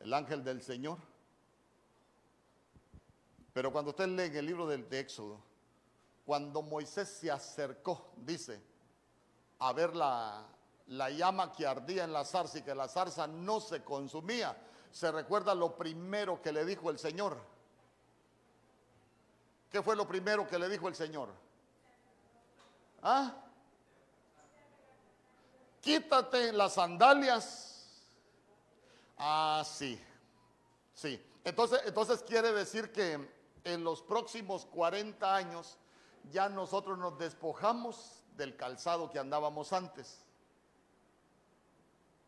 el ángel del Señor. Pero cuando usted lee en el libro del de Éxodo, cuando Moisés se acercó, dice, a ver la, la llama que ardía en la zarza y que la zarza no se consumía, se recuerda lo primero que le dijo el Señor. ¿Qué fue lo primero que le dijo el Señor? ¿Ah? Quítate las sandalias. Ah, sí. Sí. Entonces, entonces quiere decir que en los próximos 40 años ya nosotros nos despojamos del calzado que andábamos antes.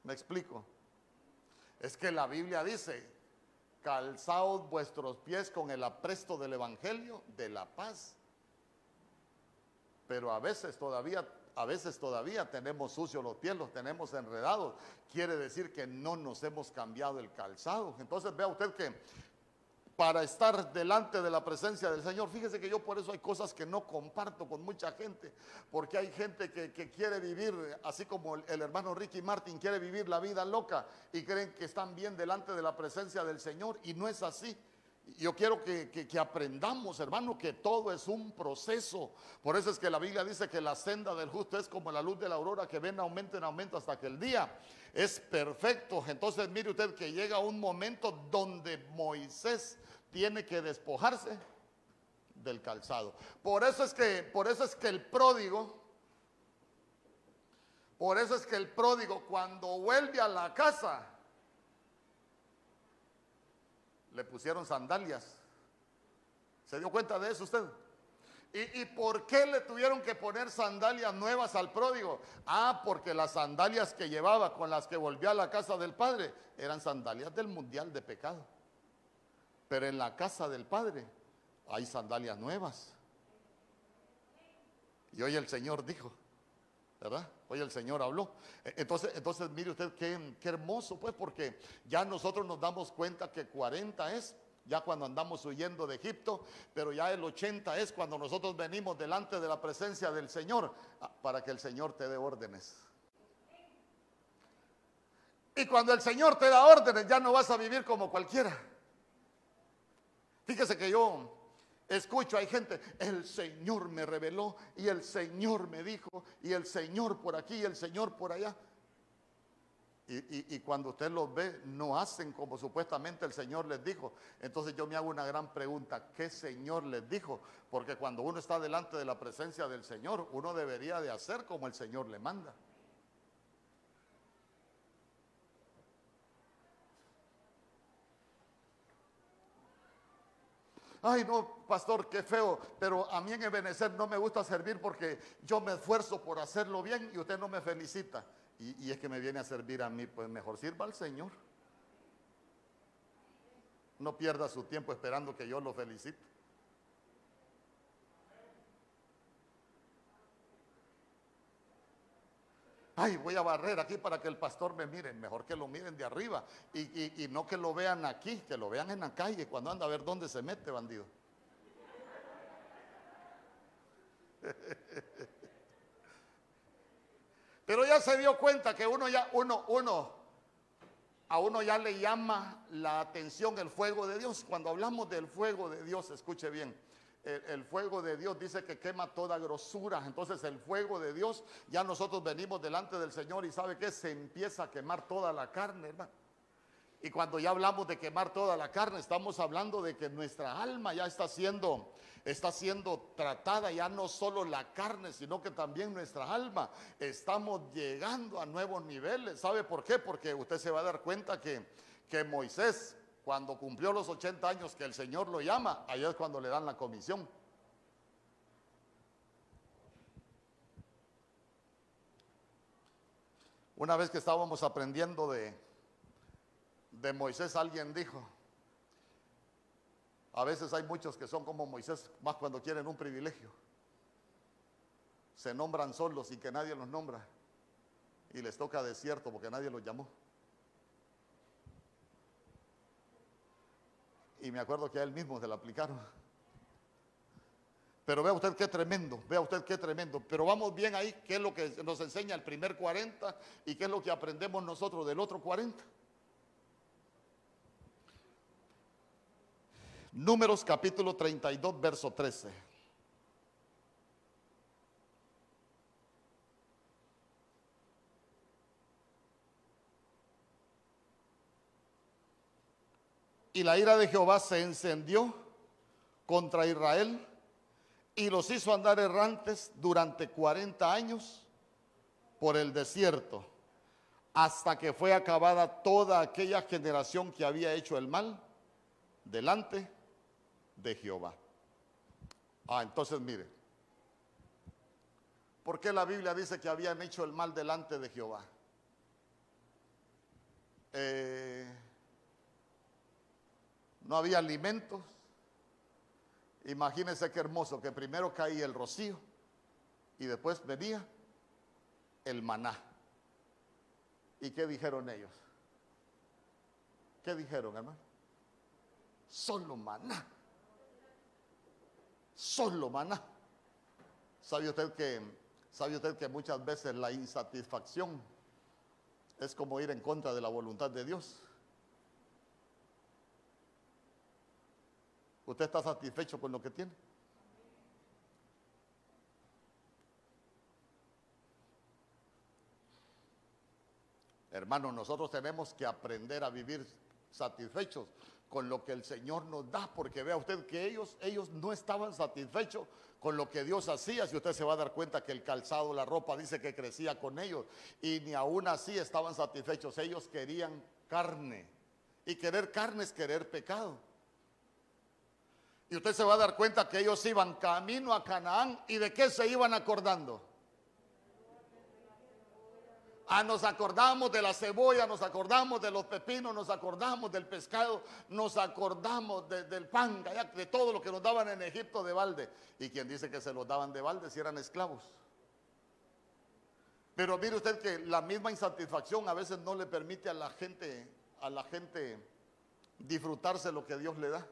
¿Me explico? Es que la Biblia dice, calzaos vuestros pies con el apresto del Evangelio de la paz. Pero a veces todavía, a veces todavía tenemos sucios los pies, los tenemos enredados. Quiere decir que no nos hemos cambiado el calzado. Entonces vea usted que para estar delante de la presencia del Señor. Fíjese que yo por eso hay cosas que no comparto con mucha gente, porque hay gente que, quiere vivir, así como el, hermano Ricky Martin quiere vivir la vida loca y creen que están bien delante de la presencia del Señor y no es así. Yo quiero que, aprendamos, hermano, que todo es un proceso. Por eso es que la Biblia dice que la senda del justo es como la luz de la aurora que ven aumento en aumento hasta que el día es perfecto. Entonces mire usted que llega un momento donde Moisés tiene que despojarse del calzado. Por eso es que, por eso es que el pródigo, por eso es que el pródigo cuando vuelve a la casa, le pusieron sandalias. ¿Se dio cuenta de eso usted? ¿Y, ¿Y, por qué le tuvieron que poner sandalias nuevas al pródigo? Ah, porque las sandalias que llevaba con las que volvió a la casa del padre eran sandalias del mundial de pecado. Pero en la casa del Padre hay sandalias nuevas. Y hoy el Señor dijo, ¿verdad? Hoy el Señor habló. E, entonces, entonces mire usted qué, qué, hermoso, pues, porque ya nosotros nos damos cuenta que 40 es ya cuando andamos huyendo de Egipto, pero ya el 80 es cuando nosotros venimos delante de la presencia del Señor ah, para que el Señor te dé órdenes. Y cuando el Señor te da órdenes, ya no vas a vivir como cualquiera. Fíjese que yo escucho, hay gente, el Señor me reveló y el Señor me dijo y el Señor por aquí y el Señor por allá. Y, cuando usted los ve, no hacen como supuestamente el Señor les dijo. Entonces yo me hago una gran pregunta, ¿qué Señor les dijo? Porque cuando uno está delante de la presencia del Señor, uno debería de hacer como el Señor le manda. Ay no, pastor, qué feo, pero a mí en Ebenezer no me gusta servir porque yo me esfuerzo por hacerlo bien y usted no me felicita. Y, es que me viene a servir a mí, pues mejor sirva al Señor. No pierda su tiempo esperando que yo lo felicite. Ay, voy a barrer aquí para que el pastor me mire. Mejor que lo miren de arriba y, no que lo vean aquí, que lo vean en la calle cuando anda a ver dónde se mete, bandido. Pero ya se dio cuenta que uno ya, uno, uno, a uno ya le llama la atención el fuego de Dios. Cuando hablamos del fuego de Dios, escuche bien, el, fuego de Dios dice que quema toda grosura. Entonces el fuego de Dios, ya nosotros venimos delante del Señor y sabe que se empieza a quemar toda la carne, hermano. Y cuando ya hablamos de quemar toda la carne, estamos hablando de que nuestra alma ya está siendo, está siendo tratada, ya no solo la carne, sino que también nuestra alma. Estamos llegando a nuevos niveles. ¿Sabe por qué? Porque usted se va a dar cuenta que, que Moisés cuando cumplió los 80 años que el Señor lo llama, ahí es cuando le dan la comisión. Una vez que estábamos aprendiendo de, de Moisés, alguien dijo, a veces hay muchos que son como Moisés, más cuando quieren un privilegio. Se nombran solos y que nadie los nombra. Y les toca desierto porque nadie los llamó. Y me acuerdo que a él mismo se lo aplicaron. Pero vea usted qué tremendo, vea usted qué tremendo. Pero vamos bien ahí, qué es lo que nos enseña el primer 40 y qué es lo que aprendemos nosotros del otro 40. Números capítulo 32, verso 13. Y la ira de Jehová se encendió contra Israel y los hizo andar errantes durante 40 años por el desierto, hasta que fue acabada toda aquella generación que había hecho el mal delante de Jehová. Ah, entonces mire, ¿por qué la Biblia dice que habían hecho el mal delante de Jehová? Eh, no había alimentos, Imagínense qué hermoso que primero caía el rocío y después venía el maná. ¿Y qué dijeron ellos? ¿Qué dijeron, hermano? Solo maná. Solo maná. ¿Sabe usted que sabe usted que muchas veces la insatisfacción es como ir en contra de la voluntad de Dios? ¿Usted está satisfecho con lo que tiene? Hermanos, nosotros tenemos que aprender a vivir satisfechos con lo que el Señor nos da, porque vea usted que ellos, ellos no estaban satisfechos con lo que Dios hacía, si usted se va a dar cuenta que el calzado, la ropa dice que crecía con ellos, y ni aún así estaban satisfechos, ellos querían carne, y querer carne es querer pecado. Y usted se va a dar cuenta que ellos iban camino a Canaán y de qué se iban acordando. Ah, nos acordamos de la cebolla, nos acordamos de los pepinos, nos acordamos del pescado, nos acordamos del pan, de todo lo que nos daban en Egipto de balde. Y quien dice que se los daban de balde si eran esclavos. Pero mire usted que la misma insatisfacción a veces no le permite a la gente, a la gente disfrutarse lo que Dios le da.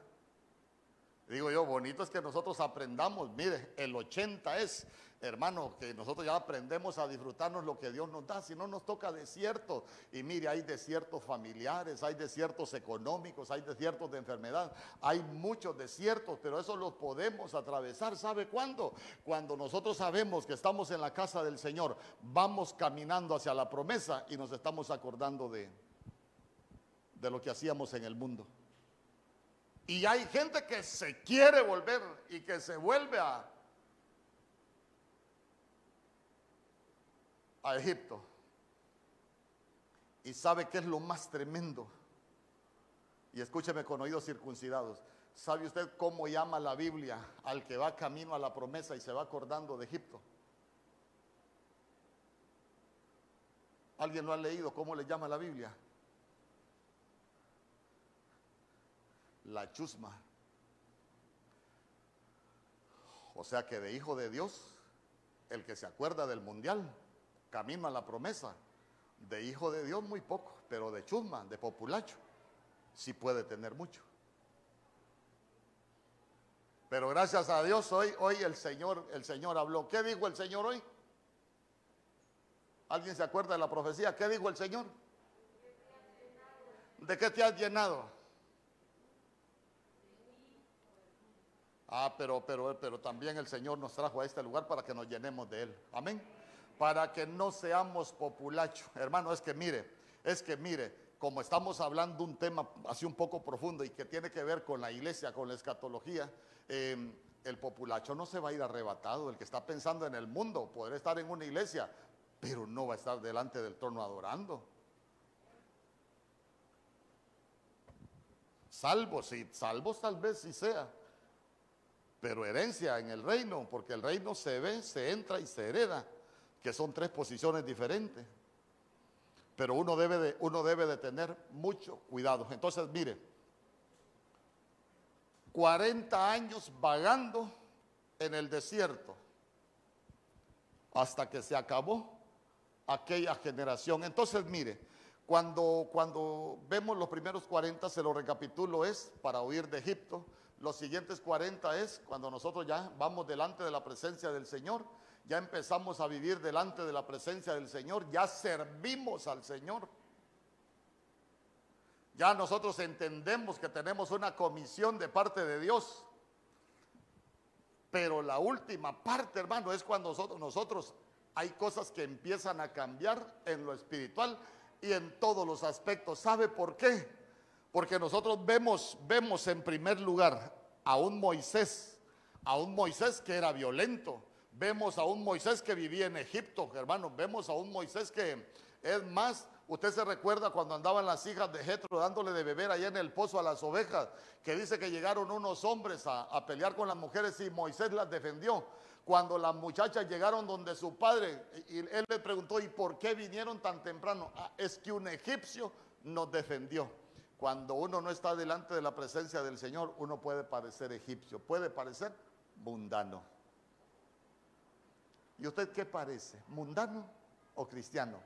Digo yo, bonito es que nosotros aprendamos, mire, el 80 es, hermano, que nosotros ya aprendemos a disfrutarnos lo que Dios nos da, si no nos toca desiertos. Y mire, hay desiertos familiares, hay desiertos económicos, hay desiertos de enfermedad, hay muchos desiertos, pero eso los podemos atravesar. ¿Sabe cuándo? Cuando nosotros sabemos que estamos en la casa del Señor, vamos caminando hacia la promesa y nos estamos acordando de, de lo que hacíamos en el mundo. Y hay gente que se quiere volver y que se vuelve a, Egipto. Y sabe qué es lo más tremendo. Y escúcheme con oídos circuncidados. ¿Sabe usted cómo llama la Biblia al que va camino a la promesa y se va acordando de Egipto? ¿Alguien lo ha leído? ¿Cómo le llama la Biblia? La chusma. O sea que de hijo de Dios, el que se acuerda del mundial, camino a la promesa. De hijo de Dios muy poco, pero de chusma, de populacho, sí puede tener mucho. Pero gracias a Dios hoy, hoy el Señor, el Señor habló. ¿Qué dijo el Señor hoy? ¿Alguien se acuerda de la profecía? ¿Qué dijo el Señor? ¿De qué te has llenado? Ah, pero, pero, pero también el Señor nos trajo a este lugar para que nos llenemos de Él. Amén. Para que no seamos populachos. Hermano, es que mire, es que mire, como estamos hablando un tema así un poco profundo y que tiene que ver con la iglesia, con la escatología, em, el populacho no se va a ir arrebatado. El que está pensando en el mundo podrá estar en una iglesia, pero no va a estar delante del trono adorando. Salvo, sí, salvo tal vez si sea pero herencia en el reino, porque el reino se ve, se entra y se hereda, que son tres posiciones diferentes. Pero uno debe de, uno debe de tener mucho cuidado. Entonces, mire, 40 años vagando en el desierto hasta que se acabó aquella generación. Entonces, mire, cuando, cuando vemos los primeros 40, se lo recapitulo, es para huir de Egipto, Los siguientes 40 es cuando nosotros ya vamos delante de la presencia del Señor, ya empezamos a vivir delante de la presencia del Señor, ya servimos al Señor. Ya nosotros entendemos que tenemos una comisión de parte de Dios. Pero la última parte, hermano, es cuando nosotros, nosotros hay cosas que empiezan a cambiar en lo espiritual y en todos los aspectos. ¿Sabe por qué? Porque nosotros vemos, vemos en primer lugar a un Moisés, a un Moisés que era violento. Vemos a un Moisés que vivía en Egipto, hermano. Vemos a un Moisés que es más, usted se recuerda cuando andaban las hijas de Jetro dándole de beber allá en el pozo a las ovejas, que dice que llegaron unos hombres a, a pelear con las mujeres y Moisés las defendió cuando las muchachas llegaron donde su padre, y él le preguntó, ¿y por qué vinieron tan temprano? Ah, es que un egipcio nos defendió. Cuando uno no está delante de la presencia del Señor, uno puede parecer egipcio, puede parecer mundano. ¿Y usted qué parece? ¿Mundano o cristiano?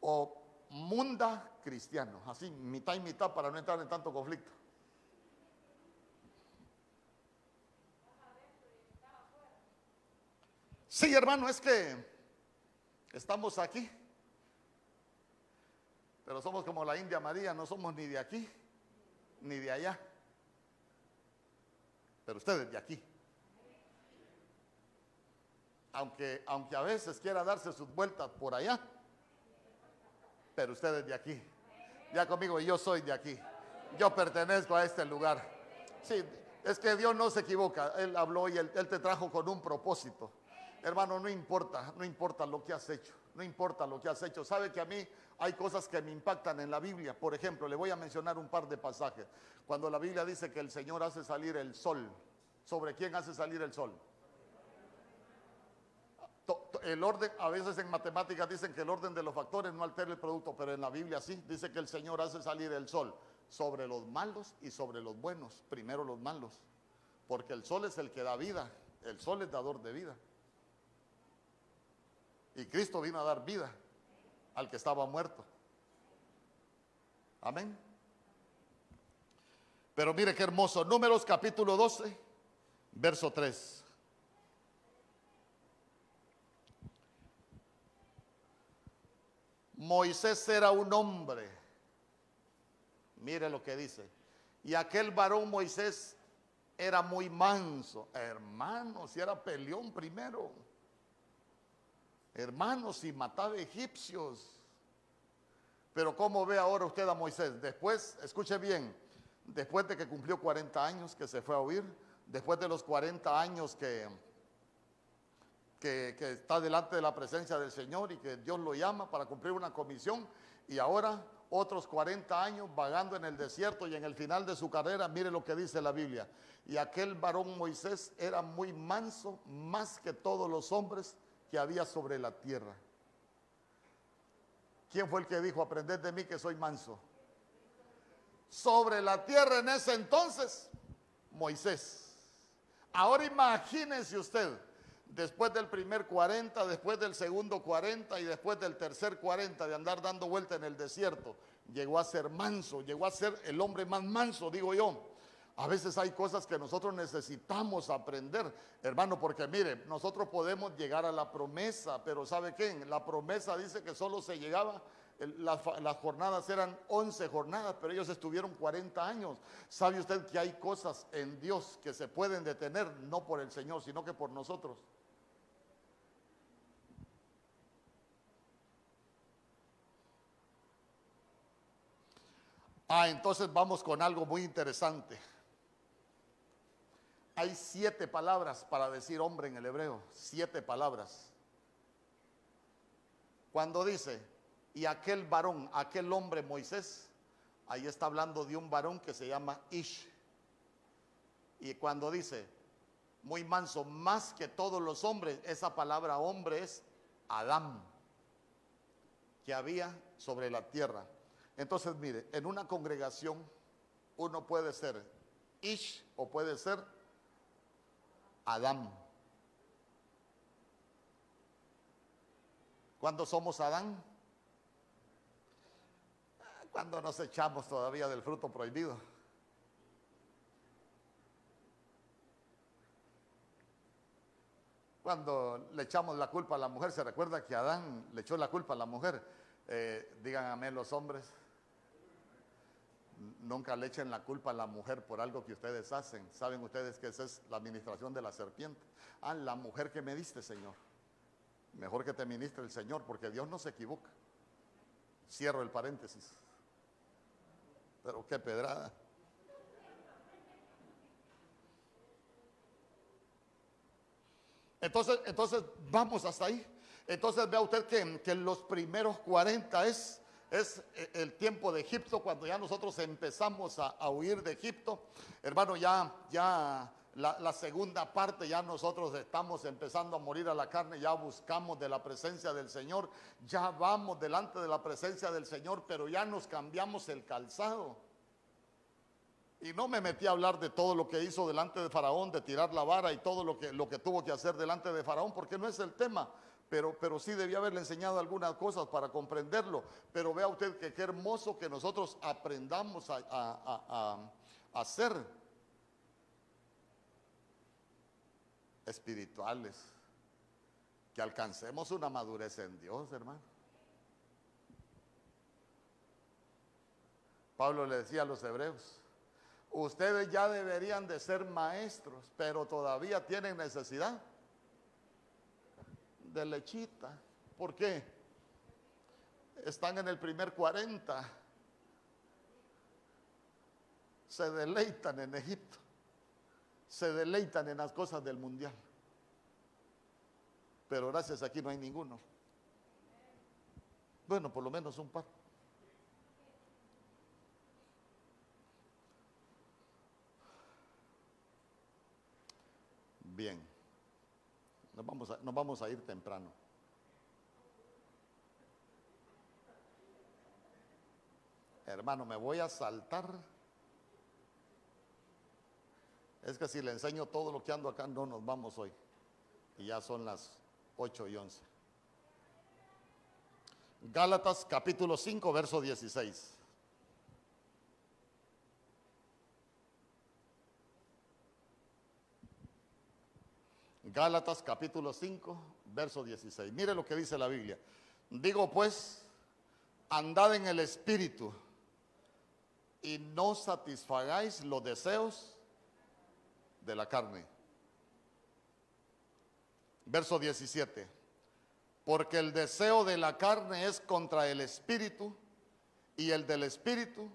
O munda cristiano, así mitad y mitad para no entrar en tanto conflicto. Sí, hermano, es que estamos aquí, pero somos como la India María, no somos ni de aquí ni de allá, pero ustedes de aquí. Aunque, aunque a veces quiera darse sus vueltas por allá, pero ustedes de aquí. Ya conmigo, yo soy de aquí. Yo pertenezco a este lugar. Sí, es que Dios no se equivoca. Él habló y él, él te trajo con un propósito. Hermano, no importa, no importa lo que has hecho, no importa lo que has hecho. Sabe que a mí hay cosas que me impactan en la Biblia. Por ejemplo, le voy a mencionar un par de pasajes. Cuando la Biblia dice que el Señor hace salir el sol, ¿sobre quién hace salir el sol? El orden, a veces en matemáticas dicen que el orden de los factores no altera el producto, pero en la Biblia sí, dice que el Señor hace salir el sol sobre los malos y sobre los buenos. Primero los malos, porque el sol es el que da vida, el sol es dador de vida. Y Cristo vino a dar vida al que estaba muerto. Amén. Pero mire qué hermoso. Números capítulo 12, verso 3. Moisés era un hombre. Mire lo que dice. Y aquel varón Moisés era muy manso. Hermano, si era peleón primero hermanos, y mataba egipcios. Pero ¿cómo ve ahora usted a Moisés? Después, escuche bien, después de que cumplió 40 años que se fue a huir, después de los 40 años que, que, que, está delante de la presencia del Señor y que Dios lo llama para cumplir una comisión, y ahora otros 40 años vagando en el desierto y en el final de su carrera, mire lo que dice la Biblia. Y aquel varón Moisés era muy manso, más que todos los hombres había sobre la tierra. ¿Quién fue el que dijo, aprended de mí que soy manso? Sobre la tierra en ese entonces, Moisés. Ahora imagínense usted, después del primer 40, después del segundo 40 y después del tercer 40 de andar dando vuelta en el desierto, llegó a ser manso, llegó a ser el hombre más manso, digo yo. A veces hay cosas que nosotros necesitamos aprender, hermano, porque mire, nosotros podemos llegar a la promesa, pero ¿sabe qué? La promesa dice que solo se llegaba, las, las, jornadas eran 11 jornadas, pero ellos estuvieron 40 años. ¿Sabe usted que hay cosas en Dios que se pueden detener no por el Señor, sino que por nosotros? Ah, entonces vamos con algo muy interesante. Hay siete palabras para decir hombre en el hebreo, siete palabras. Cuando dice, y aquel varón, aquel hombre Moisés, ahí está hablando de un varón que se llama Ish. Y cuando dice, muy manso, más que todos los hombres, esa palabra hombre es Adán, que había sobre la tierra. Entonces, mire, en una congregación uno puede ser Ish o puede ser Adán. ¿Cuándo somos Adán? Cuando nos echamos todavía del fruto prohibido. Cuando le echamos la culpa a la mujer, se recuerda que Adán le echó la culpa a la mujer. Eh, díganme los hombres, nunca le echen la culpa a la mujer por algo que ustedes hacen. Saben ustedes que esa es la administración de la serpiente. Ah, la mujer que me diste, Señor. Mejor que te ministre el Señor, porque Dios no se equivoca. Cierro el paréntesis. Pero qué pedrada. Entonces, entonces vamos hasta ahí. Entonces vea usted que, que los primeros 40 es, es el tiempo de Egipto, cuando ya nosotros empezamos a, huir de Egipto. Hermano, ya, ya la, la, segunda parte, ya nosotros estamos empezando a morir a la carne, ya buscamos de la presencia del Señor, ya vamos delante de la presencia del Señor, pero ya nos cambiamos el calzado. Y no me metí a hablar de todo lo que hizo delante de Faraón, de tirar la vara y todo lo que, lo que tuvo que hacer delante de Faraón, porque no es el tema. Pero, pero sí debía haberle enseñado algunas cosas para comprenderlo. Pero vea usted que qué hermoso que nosotros aprendamos a, a, a ser espirituales, que alcancemos una madurez en Dios, hermano. Pablo le decía a los hebreos, Ustedes ya deberían de ser maestros, pero todavía tienen necesidad de lechita. ¿Por qué? Están en el primer 40. Se deleitan en Egipto. Se deleitan en las cosas del mundial. Pero gracias aquí no hay ninguno. Bueno, por lo menos un par. Bien, nos vamos a, vamos a ir temprano. Hermano, me voy a saltar. Es que si le enseño todo lo que ando acá, no nos vamos hoy. Y ya son las 8 y 11. Gálatas capítulo 5, verso 16. Gálatas capítulo 5, verso 16. Mire lo que dice la Biblia. Digo pues, andad en el Espíritu y no satisfagáis los deseos de la carne. Verso 17. Porque el deseo de la carne es contra el Espíritu y el del Espíritu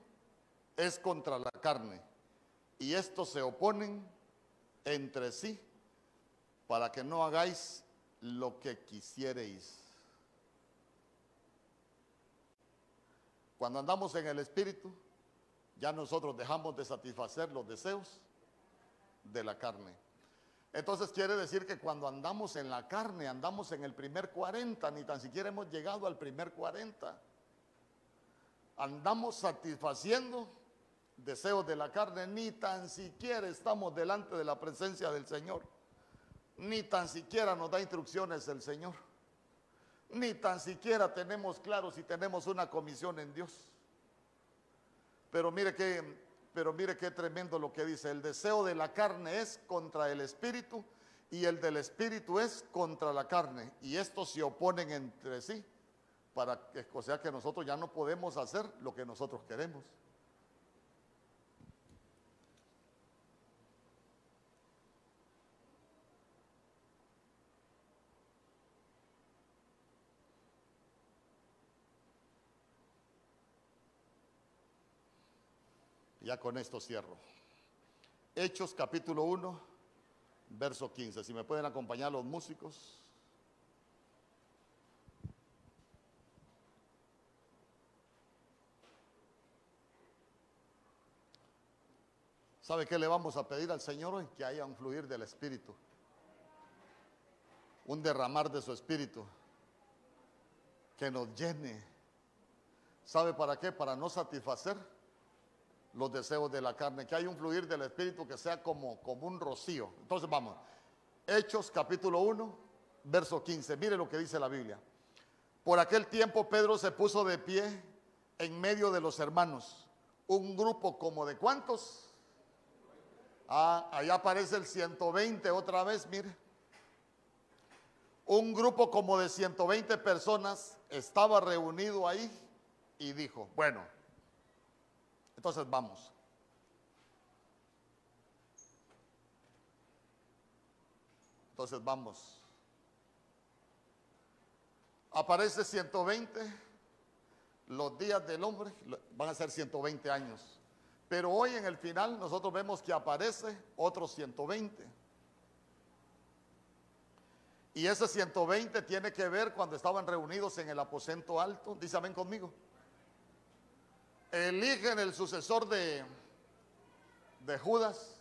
es contra la carne. Y estos se oponen entre sí para que no hagáis lo que quisiereis. Cuando andamos en el Espíritu, ya nosotros dejamos de satisfacer los deseos de la carne. Entonces quiere decir que cuando andamos en la carne, andamos en el primer 40, ni tan siquiera hemos llegado al primer 40. Andamos satisfaciendo deseos de la carne, ni tan siquiera estamos delante de la presencia del Señor. Ni tan siquiera nos da instrucciones el Señor. Ni tan siquiera tenemos claro si tenemos una comisión en Dios. Pero mire que, pero mire qué tremendo lo que dice. El deseo de la carne es contra el espíritu y el del espíritu es contra la carne. Y estos se oponen entre sí. Para que, o sea que nosotros ya no podemos hacer lo que nosotros queremos. Ya con esto cierro. Hechos capítulo 1, verso 15. Si me pueden acompañar los músicos. ¿Sabe qué le vamos a pedir al Señor hoy? Que haya un fluir del Espíritu. Un derramar de su Espíritu. Que nos llene. ¿Sabe para qué? Para no satisfacer los deseos de la carne, que hay un fluir del Espíritu que sea como, como un rocío. Entonces vamos, Hechos capítulo 1, verso 15, mire lo que dice la Biblia. Por aquel tiempo Pedro se puso de pie en medio de los hermanos. Un grupo como de cuántos? Ah, allá aparece el 120 otra vez, mire. Un grupo como de 120 personas estaba reunido ahí y dijo, bueno, entonces vamos. Entonces vamos. Aparece 120, los días del hombre van a ser 120 años. Pero hoy en el final nosotros vemos que aparece otros 120. Y ese 120 tiene que ver cuando estaban reunidos en el aposento alto. Amén conmigo. Eligen el sucesor de, de Judas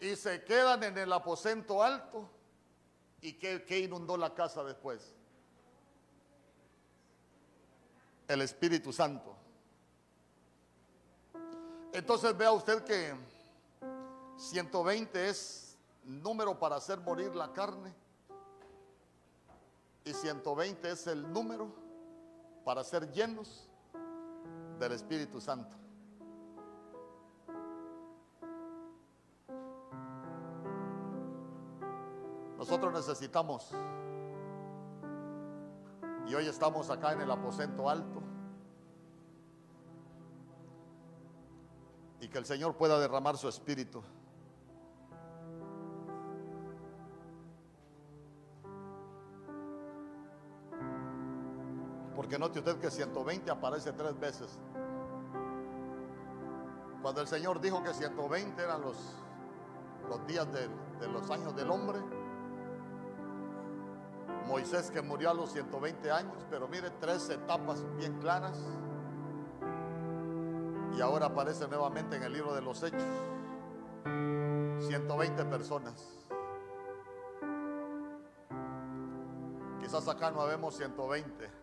y se quedan en el aposento alto. ¿Y qué, qué inundó la casa después? El Espíritu Santo. Entonces vea usted que 120 es número para hacer morir la carne y 120 es el número para ser llenos del Espíritu Santo. Nosotros necesitamos, y hoy estamos acá en el aposento alto, y que el Señor pueda derramar su espíritu. Porque note usted que 120 aparece tres veces. Cuando el Señor dijo que 120 eran los, los días de, los años del hombre, Moisés que murió a los 120 años, pero mire, tres etapas bien claras. Y ahora aparece nuevamente en el libro de los Hechos. 120 personas. Quizás acá no vemos 120.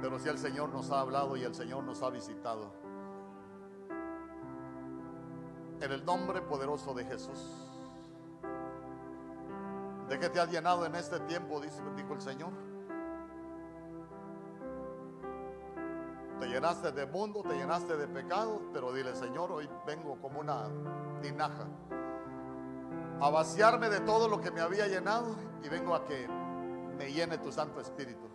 Pero si el Señor nos ha hablado y el Señor nos ha visitado. En el nombre poderoso de Jesús. ¿De qué te has llenado en este tiempo? Dice, dijo el Señor. Te llenaste de mundo, te llenaste de pecado, pero dile, Señor, hoy vengo como una tinaja a vaciarme de todo lo que me había llenado y vengo a que me llene tu Santo Espíritu.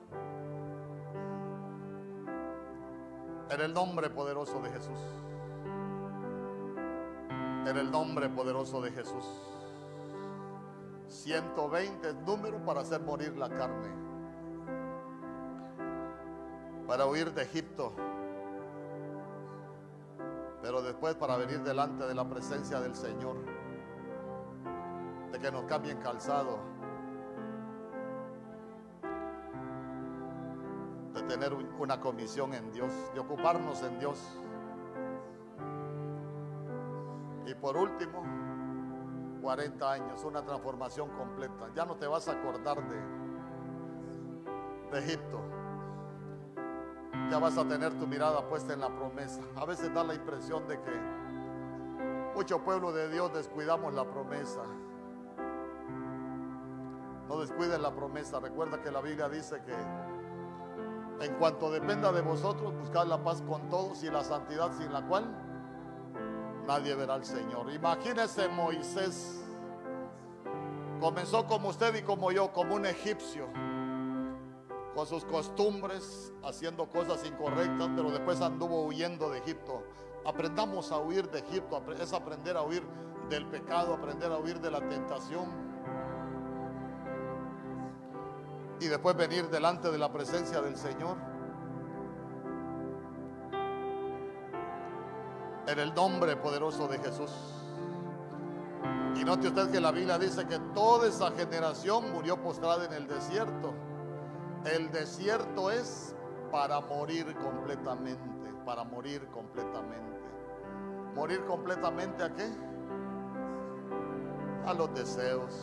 En el nombre poderoso de Jesús. En el nombre poderoso de Jesús. 120 es número para hacer morir la carne. Para huir de Egipto. Pero después para venir delante de la presencia del Señor. De que nos cambien calzado. De tener una comisión en Dios. De ocuparnos en Dios. Y por último, 40 años, una transformación completa. Ya no te vas a acordar de, Egipto. Ya vas a tener tu mirada puesta en la promesa. A veces da la impresión de que mucho pueblo de Dios descuidamos la promesa. No descuiden la promesa. Recuerda que la Biblia dice que en cuanto dependa de vosotros, buscad la paz con todos y la santidad sin la cual nadie verá al Señor. Imagínese Moisés. Comenzó como usted y como yo, como un egipcio, con sus costumbres, haciendo cosas incorrectas, pero después anduvo huyendo de Egipto. Aprendamos a huir de Egipto, es aprender a huir del pecado, aprender a huir de la tentación. Y después venir delante de la presencia del Señor. En el nombre poderoso de Jesús. Y note usted que la Biblia dice que toda esa generación murió postrada en el desierto. El desierto es para morir completamente, para morir completamente. ¿Morir completamente a qué? A los deseos,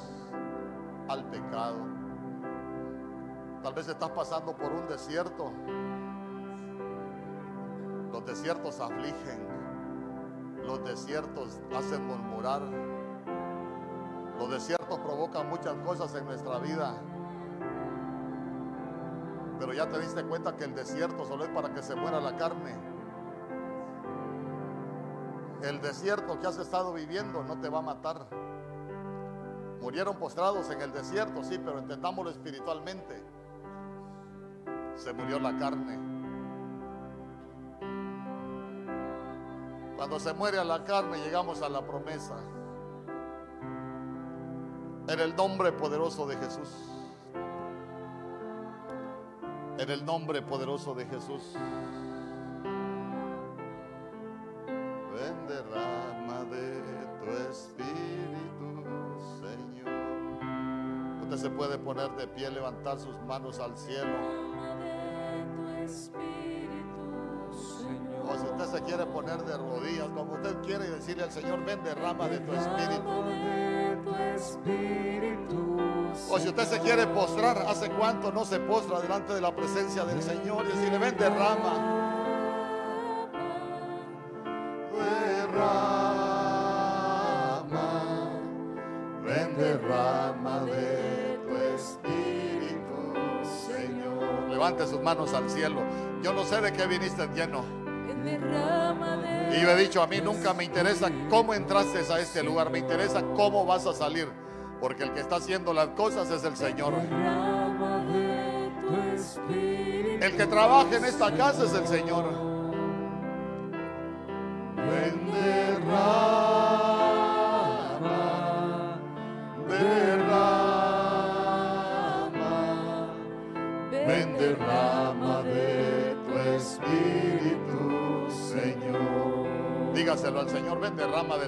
al pecado. Tal vez estás pasando por un desierto. Los desiertos afligen. Los desiertos hacen murmurar. Los desiertos provocan muchas cosas en nuestra vida. Pero ya te diste cuenta que el desierto solo es para que se muera la carne. El desierto que has estado viviendo no te va a matar. Murieron postrados en el desierto, sí, pero entendámoslo espiritualmente. Se murió la carne. Cuando se muere a la carne llegamos a la promesa. En el nombre poderoso de Jesús. En el nombre poderoso de Jesús. Ven derrama de tu espíritu, Señor. Usted se puede poner de pie, levantar sus manos al cielo. Poner de rodillas, como usted quiere, decirle al Señor, ven derrama de tu espíritu. O si usted se quiere postrar, ¿hace cuánto no se postra delante de la presencia del Señor? Y decirle, ven derrama. Derrama, ven derrama de tu espíritu, Señor. Levante sus manos al cielo. Yo no sé de qué viniste lleno. Y yo he dicho, a mí nunca me interesa cómo entraste a este lugar, me interesa cómo vas a salir, porque el que está haciendo las cosas es el Señor. El que trabaja en esta casa es el Señor.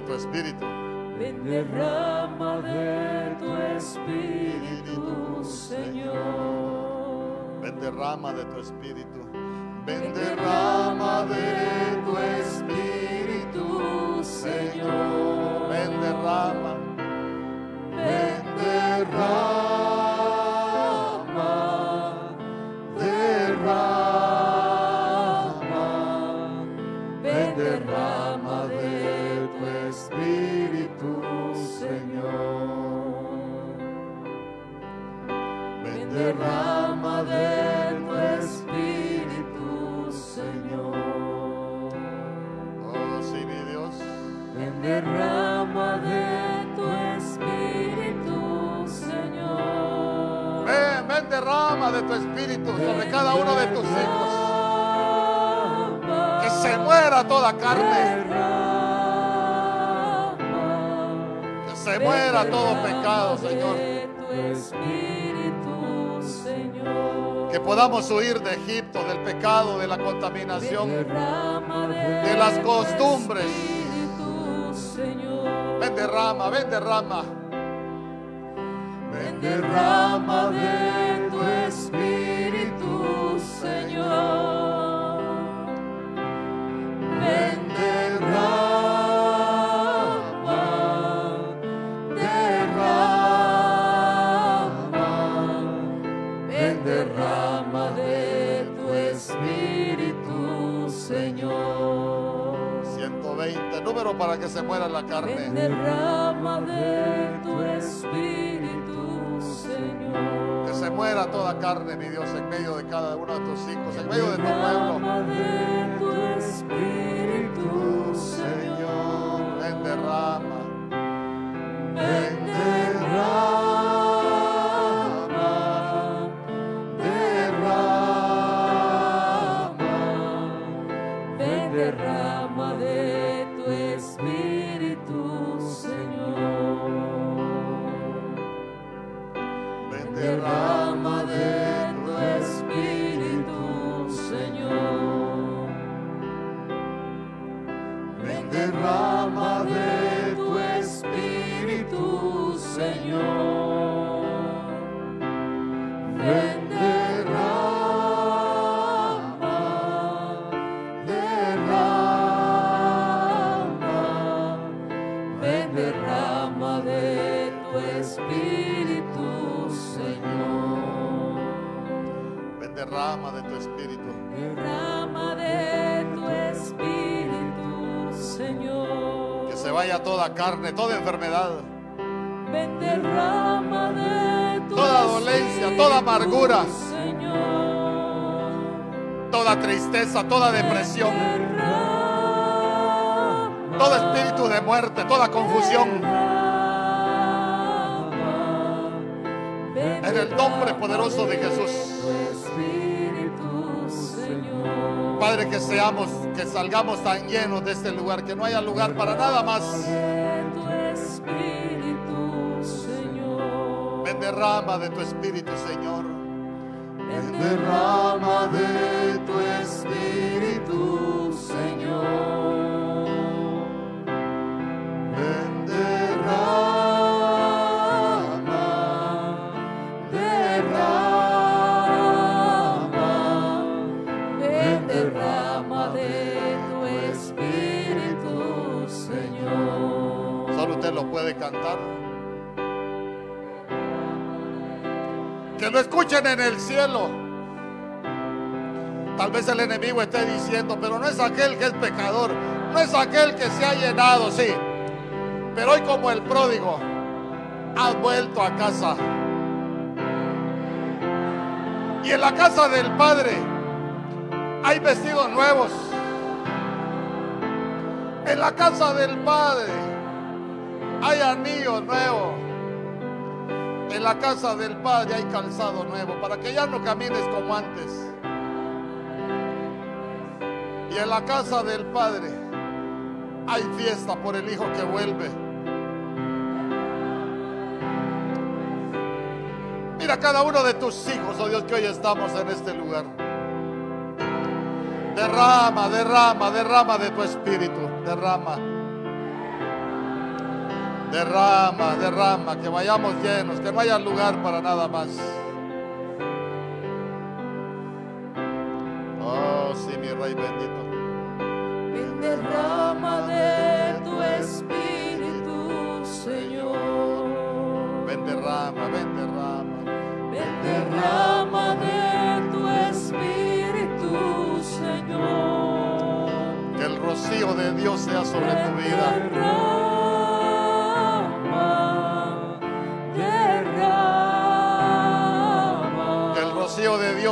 Tu espíritu. Ven derrama de tu espíritu, Señor. Ven derrama de tu espíritu. Podamos huir de Egipto, del pecado, de la contaminación, de las costumbres. Ven derrama, ven derrama. Ven derrama de número para que se muera la Ven carne. derrama de tu espíritu, Señor. Que se muera toda carne, mi Dios, en medio de cada uno de tus hijos, en medio de tu pueblo. De tu espíritu, Señor, ven derrama, toda carne, toda enfermedad, Toda dolencia, toda amargura. Señor. toda tristeza, toda depresión, todo espíritu de muerte, toda confusión. En el nombre poderoso de Jesús. Padre, que seamos, que salgamos tan llenos de este lugar, que no haya lugar para nada más. Ven derrama de tu espíritu, Señor. Ven derrama Lo escuchen en el cielo. Tal vez el enemigo esté diciendo, pero no es aquel que es pecador, no es aquel que se ha llenado, sí. Pero hoy como el pródigo, has vuelto a casa. Y en la casa del Padre hay vestidos nuevos. En la casa del Padre hay anillos nuevos. En la casa del Padre hay calzado nuevo para que ya no camines como antes. Y en la casa del Padre hay fiesta por el Hijo que vuelve. Mira cada uno de tus hijos, oh Dios, que hoy estamos en este lugar. Derrama, derrama, derrama de tu espíritu. Derrama. Derrama, derrama, que vayamos llenos, que no haya lugar para nada más. Oh, sí, mi Rey bendito. Ven derrama de tu espíritu, Señor. Ven, derrama, ven, derrama. Ven derrama de tu espíritu, Señor. Que el rocío de Dios sea sobre tu vida.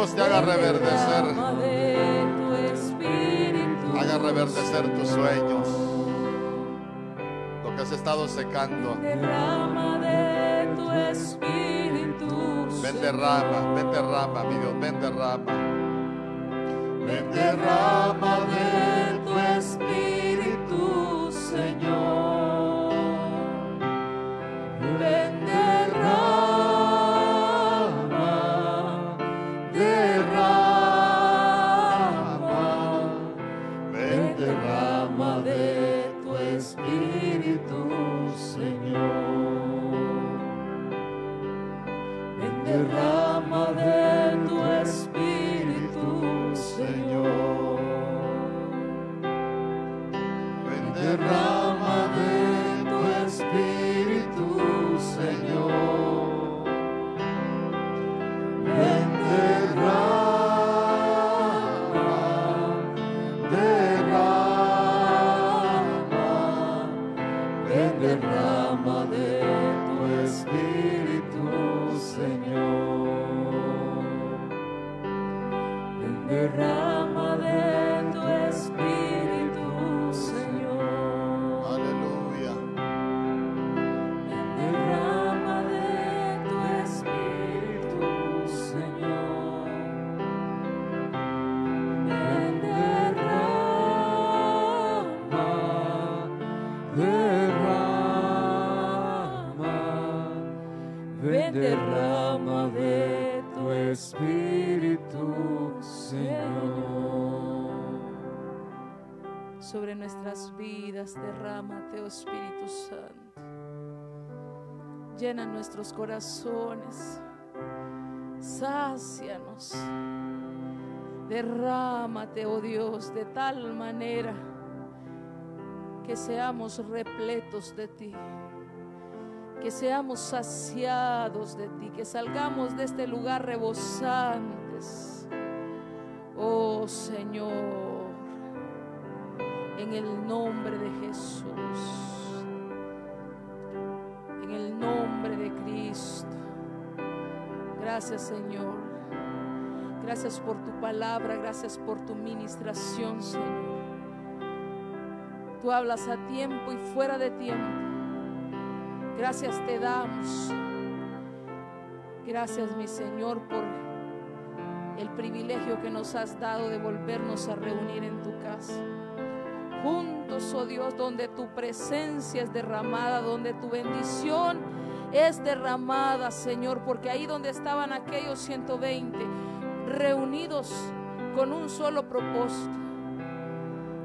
Dios te haga reverdecer. Haga reverdecer tus sueños. Lo que has estado secando. Derrama de tu espíritu. Ven, derrama, ven, derrama, mi Dios, ven, derrama. Ven derrama de tu espíritu, derrama de tu espíritu, Señor. Sobre nuestras vidas, derrámate, oh Espíritu Santo. Llena nuestros corazones. Sácianos. Derrámate, oh Dios, de tal manera que seamos repletos de ti. Que seamos saciados de ti. Que salgamos de este lugar rebosantes. Oh Señor. En el nombre de Jesús. En el nombre de Cristo. Gracias Señor. Gracias por tu palabra, gracias por tu ministración, Señor. Tú hablas a tiempo y fuera de tiempo. Gracias te damos. Gracias, mi Señor, por el privilegio que nos has dado de volvernos a reunir en tu casa. Juntos, oh Dios, donde tu presencia es derramada, donde tu bendición es derramada, Señor, porque ahí donde estaban aquellos 120 reunidos con un solo propósito,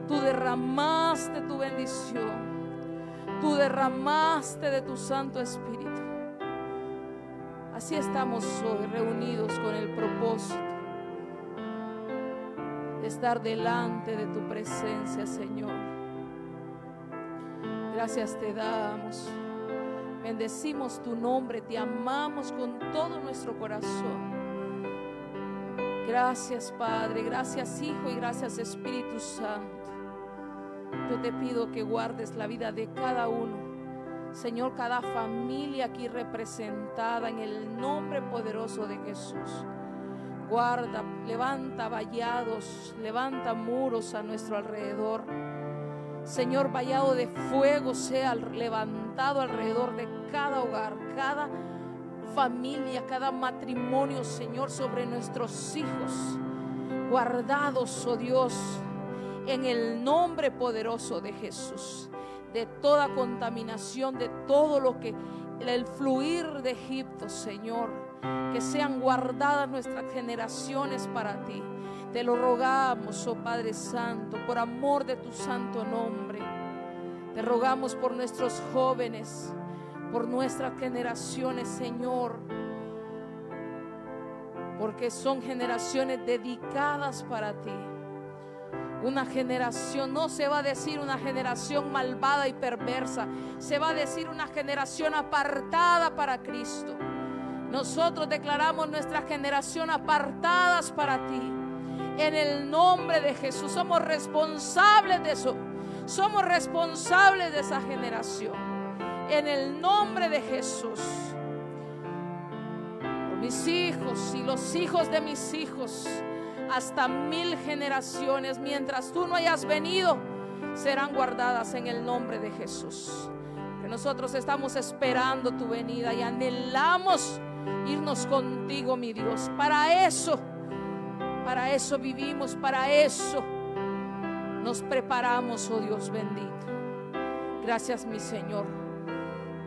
tú derramaste tu bendición, tú derramaste de tu Santo Espíritu. Así estamos hoy reunidos con el propósito de estar delante de tu presencia, Señor. Gracias te damos. Bendecimos tu nombre, te amamos con todo nuestro corazón. Gracias Padre, gracias Hijo y gracias Espíritu Santo. Yo te pido que guardes la vida de cada uno. Señor, cada familia aquí representada en el nombre poderoso de Jesús. Guarda, levanta vallados, levanta muros a nuestro alrededor. Señor, vallado de fuego sea levantado alrededor de cada hogar, cada familia, cada matrimonio, Señor, sobre nuestros hijos. Guardados, oh Dios, en el nombre poderoso de Jesús de toda contaminación, de todo lo que el fluir de Egipto, Señor, que sean guardadas nuestras generaciones para ti. Te lo rogamos, oh Padre Santo, por amor de tu santo nombre. Te rogamos por nuestros jóvenes, por nuestras generaciones, Señor, porque son generaciones dedicadas para ti. Una generación, no se va a decir una generación malvada y perversa, se va a decir una generación apartada para Cristo. Nosotros declaramos nuestra generación apartadas para ti. En el nombre de Jesús somos responsables de eso. Somos responsables de esa generación. En el nombre de Jesús. Por mis hijos y los hijos de mis hijos hasta mil generaciones, mientras tú no hayas venido, serán guardadas en el nombre de Jesús. Que nosotros estamos esperando tu venida y anhelamos irnos contigo, mi Dios. Para eso, para eso vivimos, para eso nos preparamos, oh Dios bendito. Gracias, mi Señor.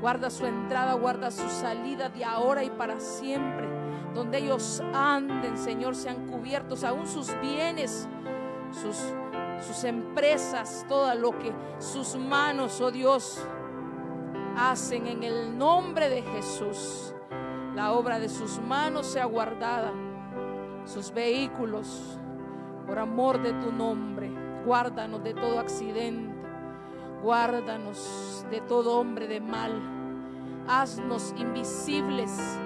Guarda su entrada, guarda su salida de ahora y para siempre donde ellos anden, Señor, sean cubiertos, aún sus bienes, sus, sus empresas, todo lo que sus manos, oh Dios, hacen en el nombre de Jesús. La obra de sus manos sea guardada, sus vehículos, por amor de tu nombre. Guárdanos de todo accidente, guárdanos de todo hombre de mal. Haznos invisibles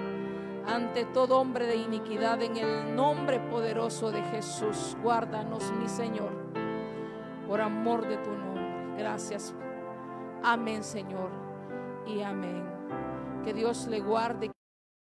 ante todo hombre de iniquidad en el nombre poderoso de Jesús. Guárdanos, mi Señor, por amor de tu nombre. Gracias. Amén, Señor. Y amén. Que Dios le guarde.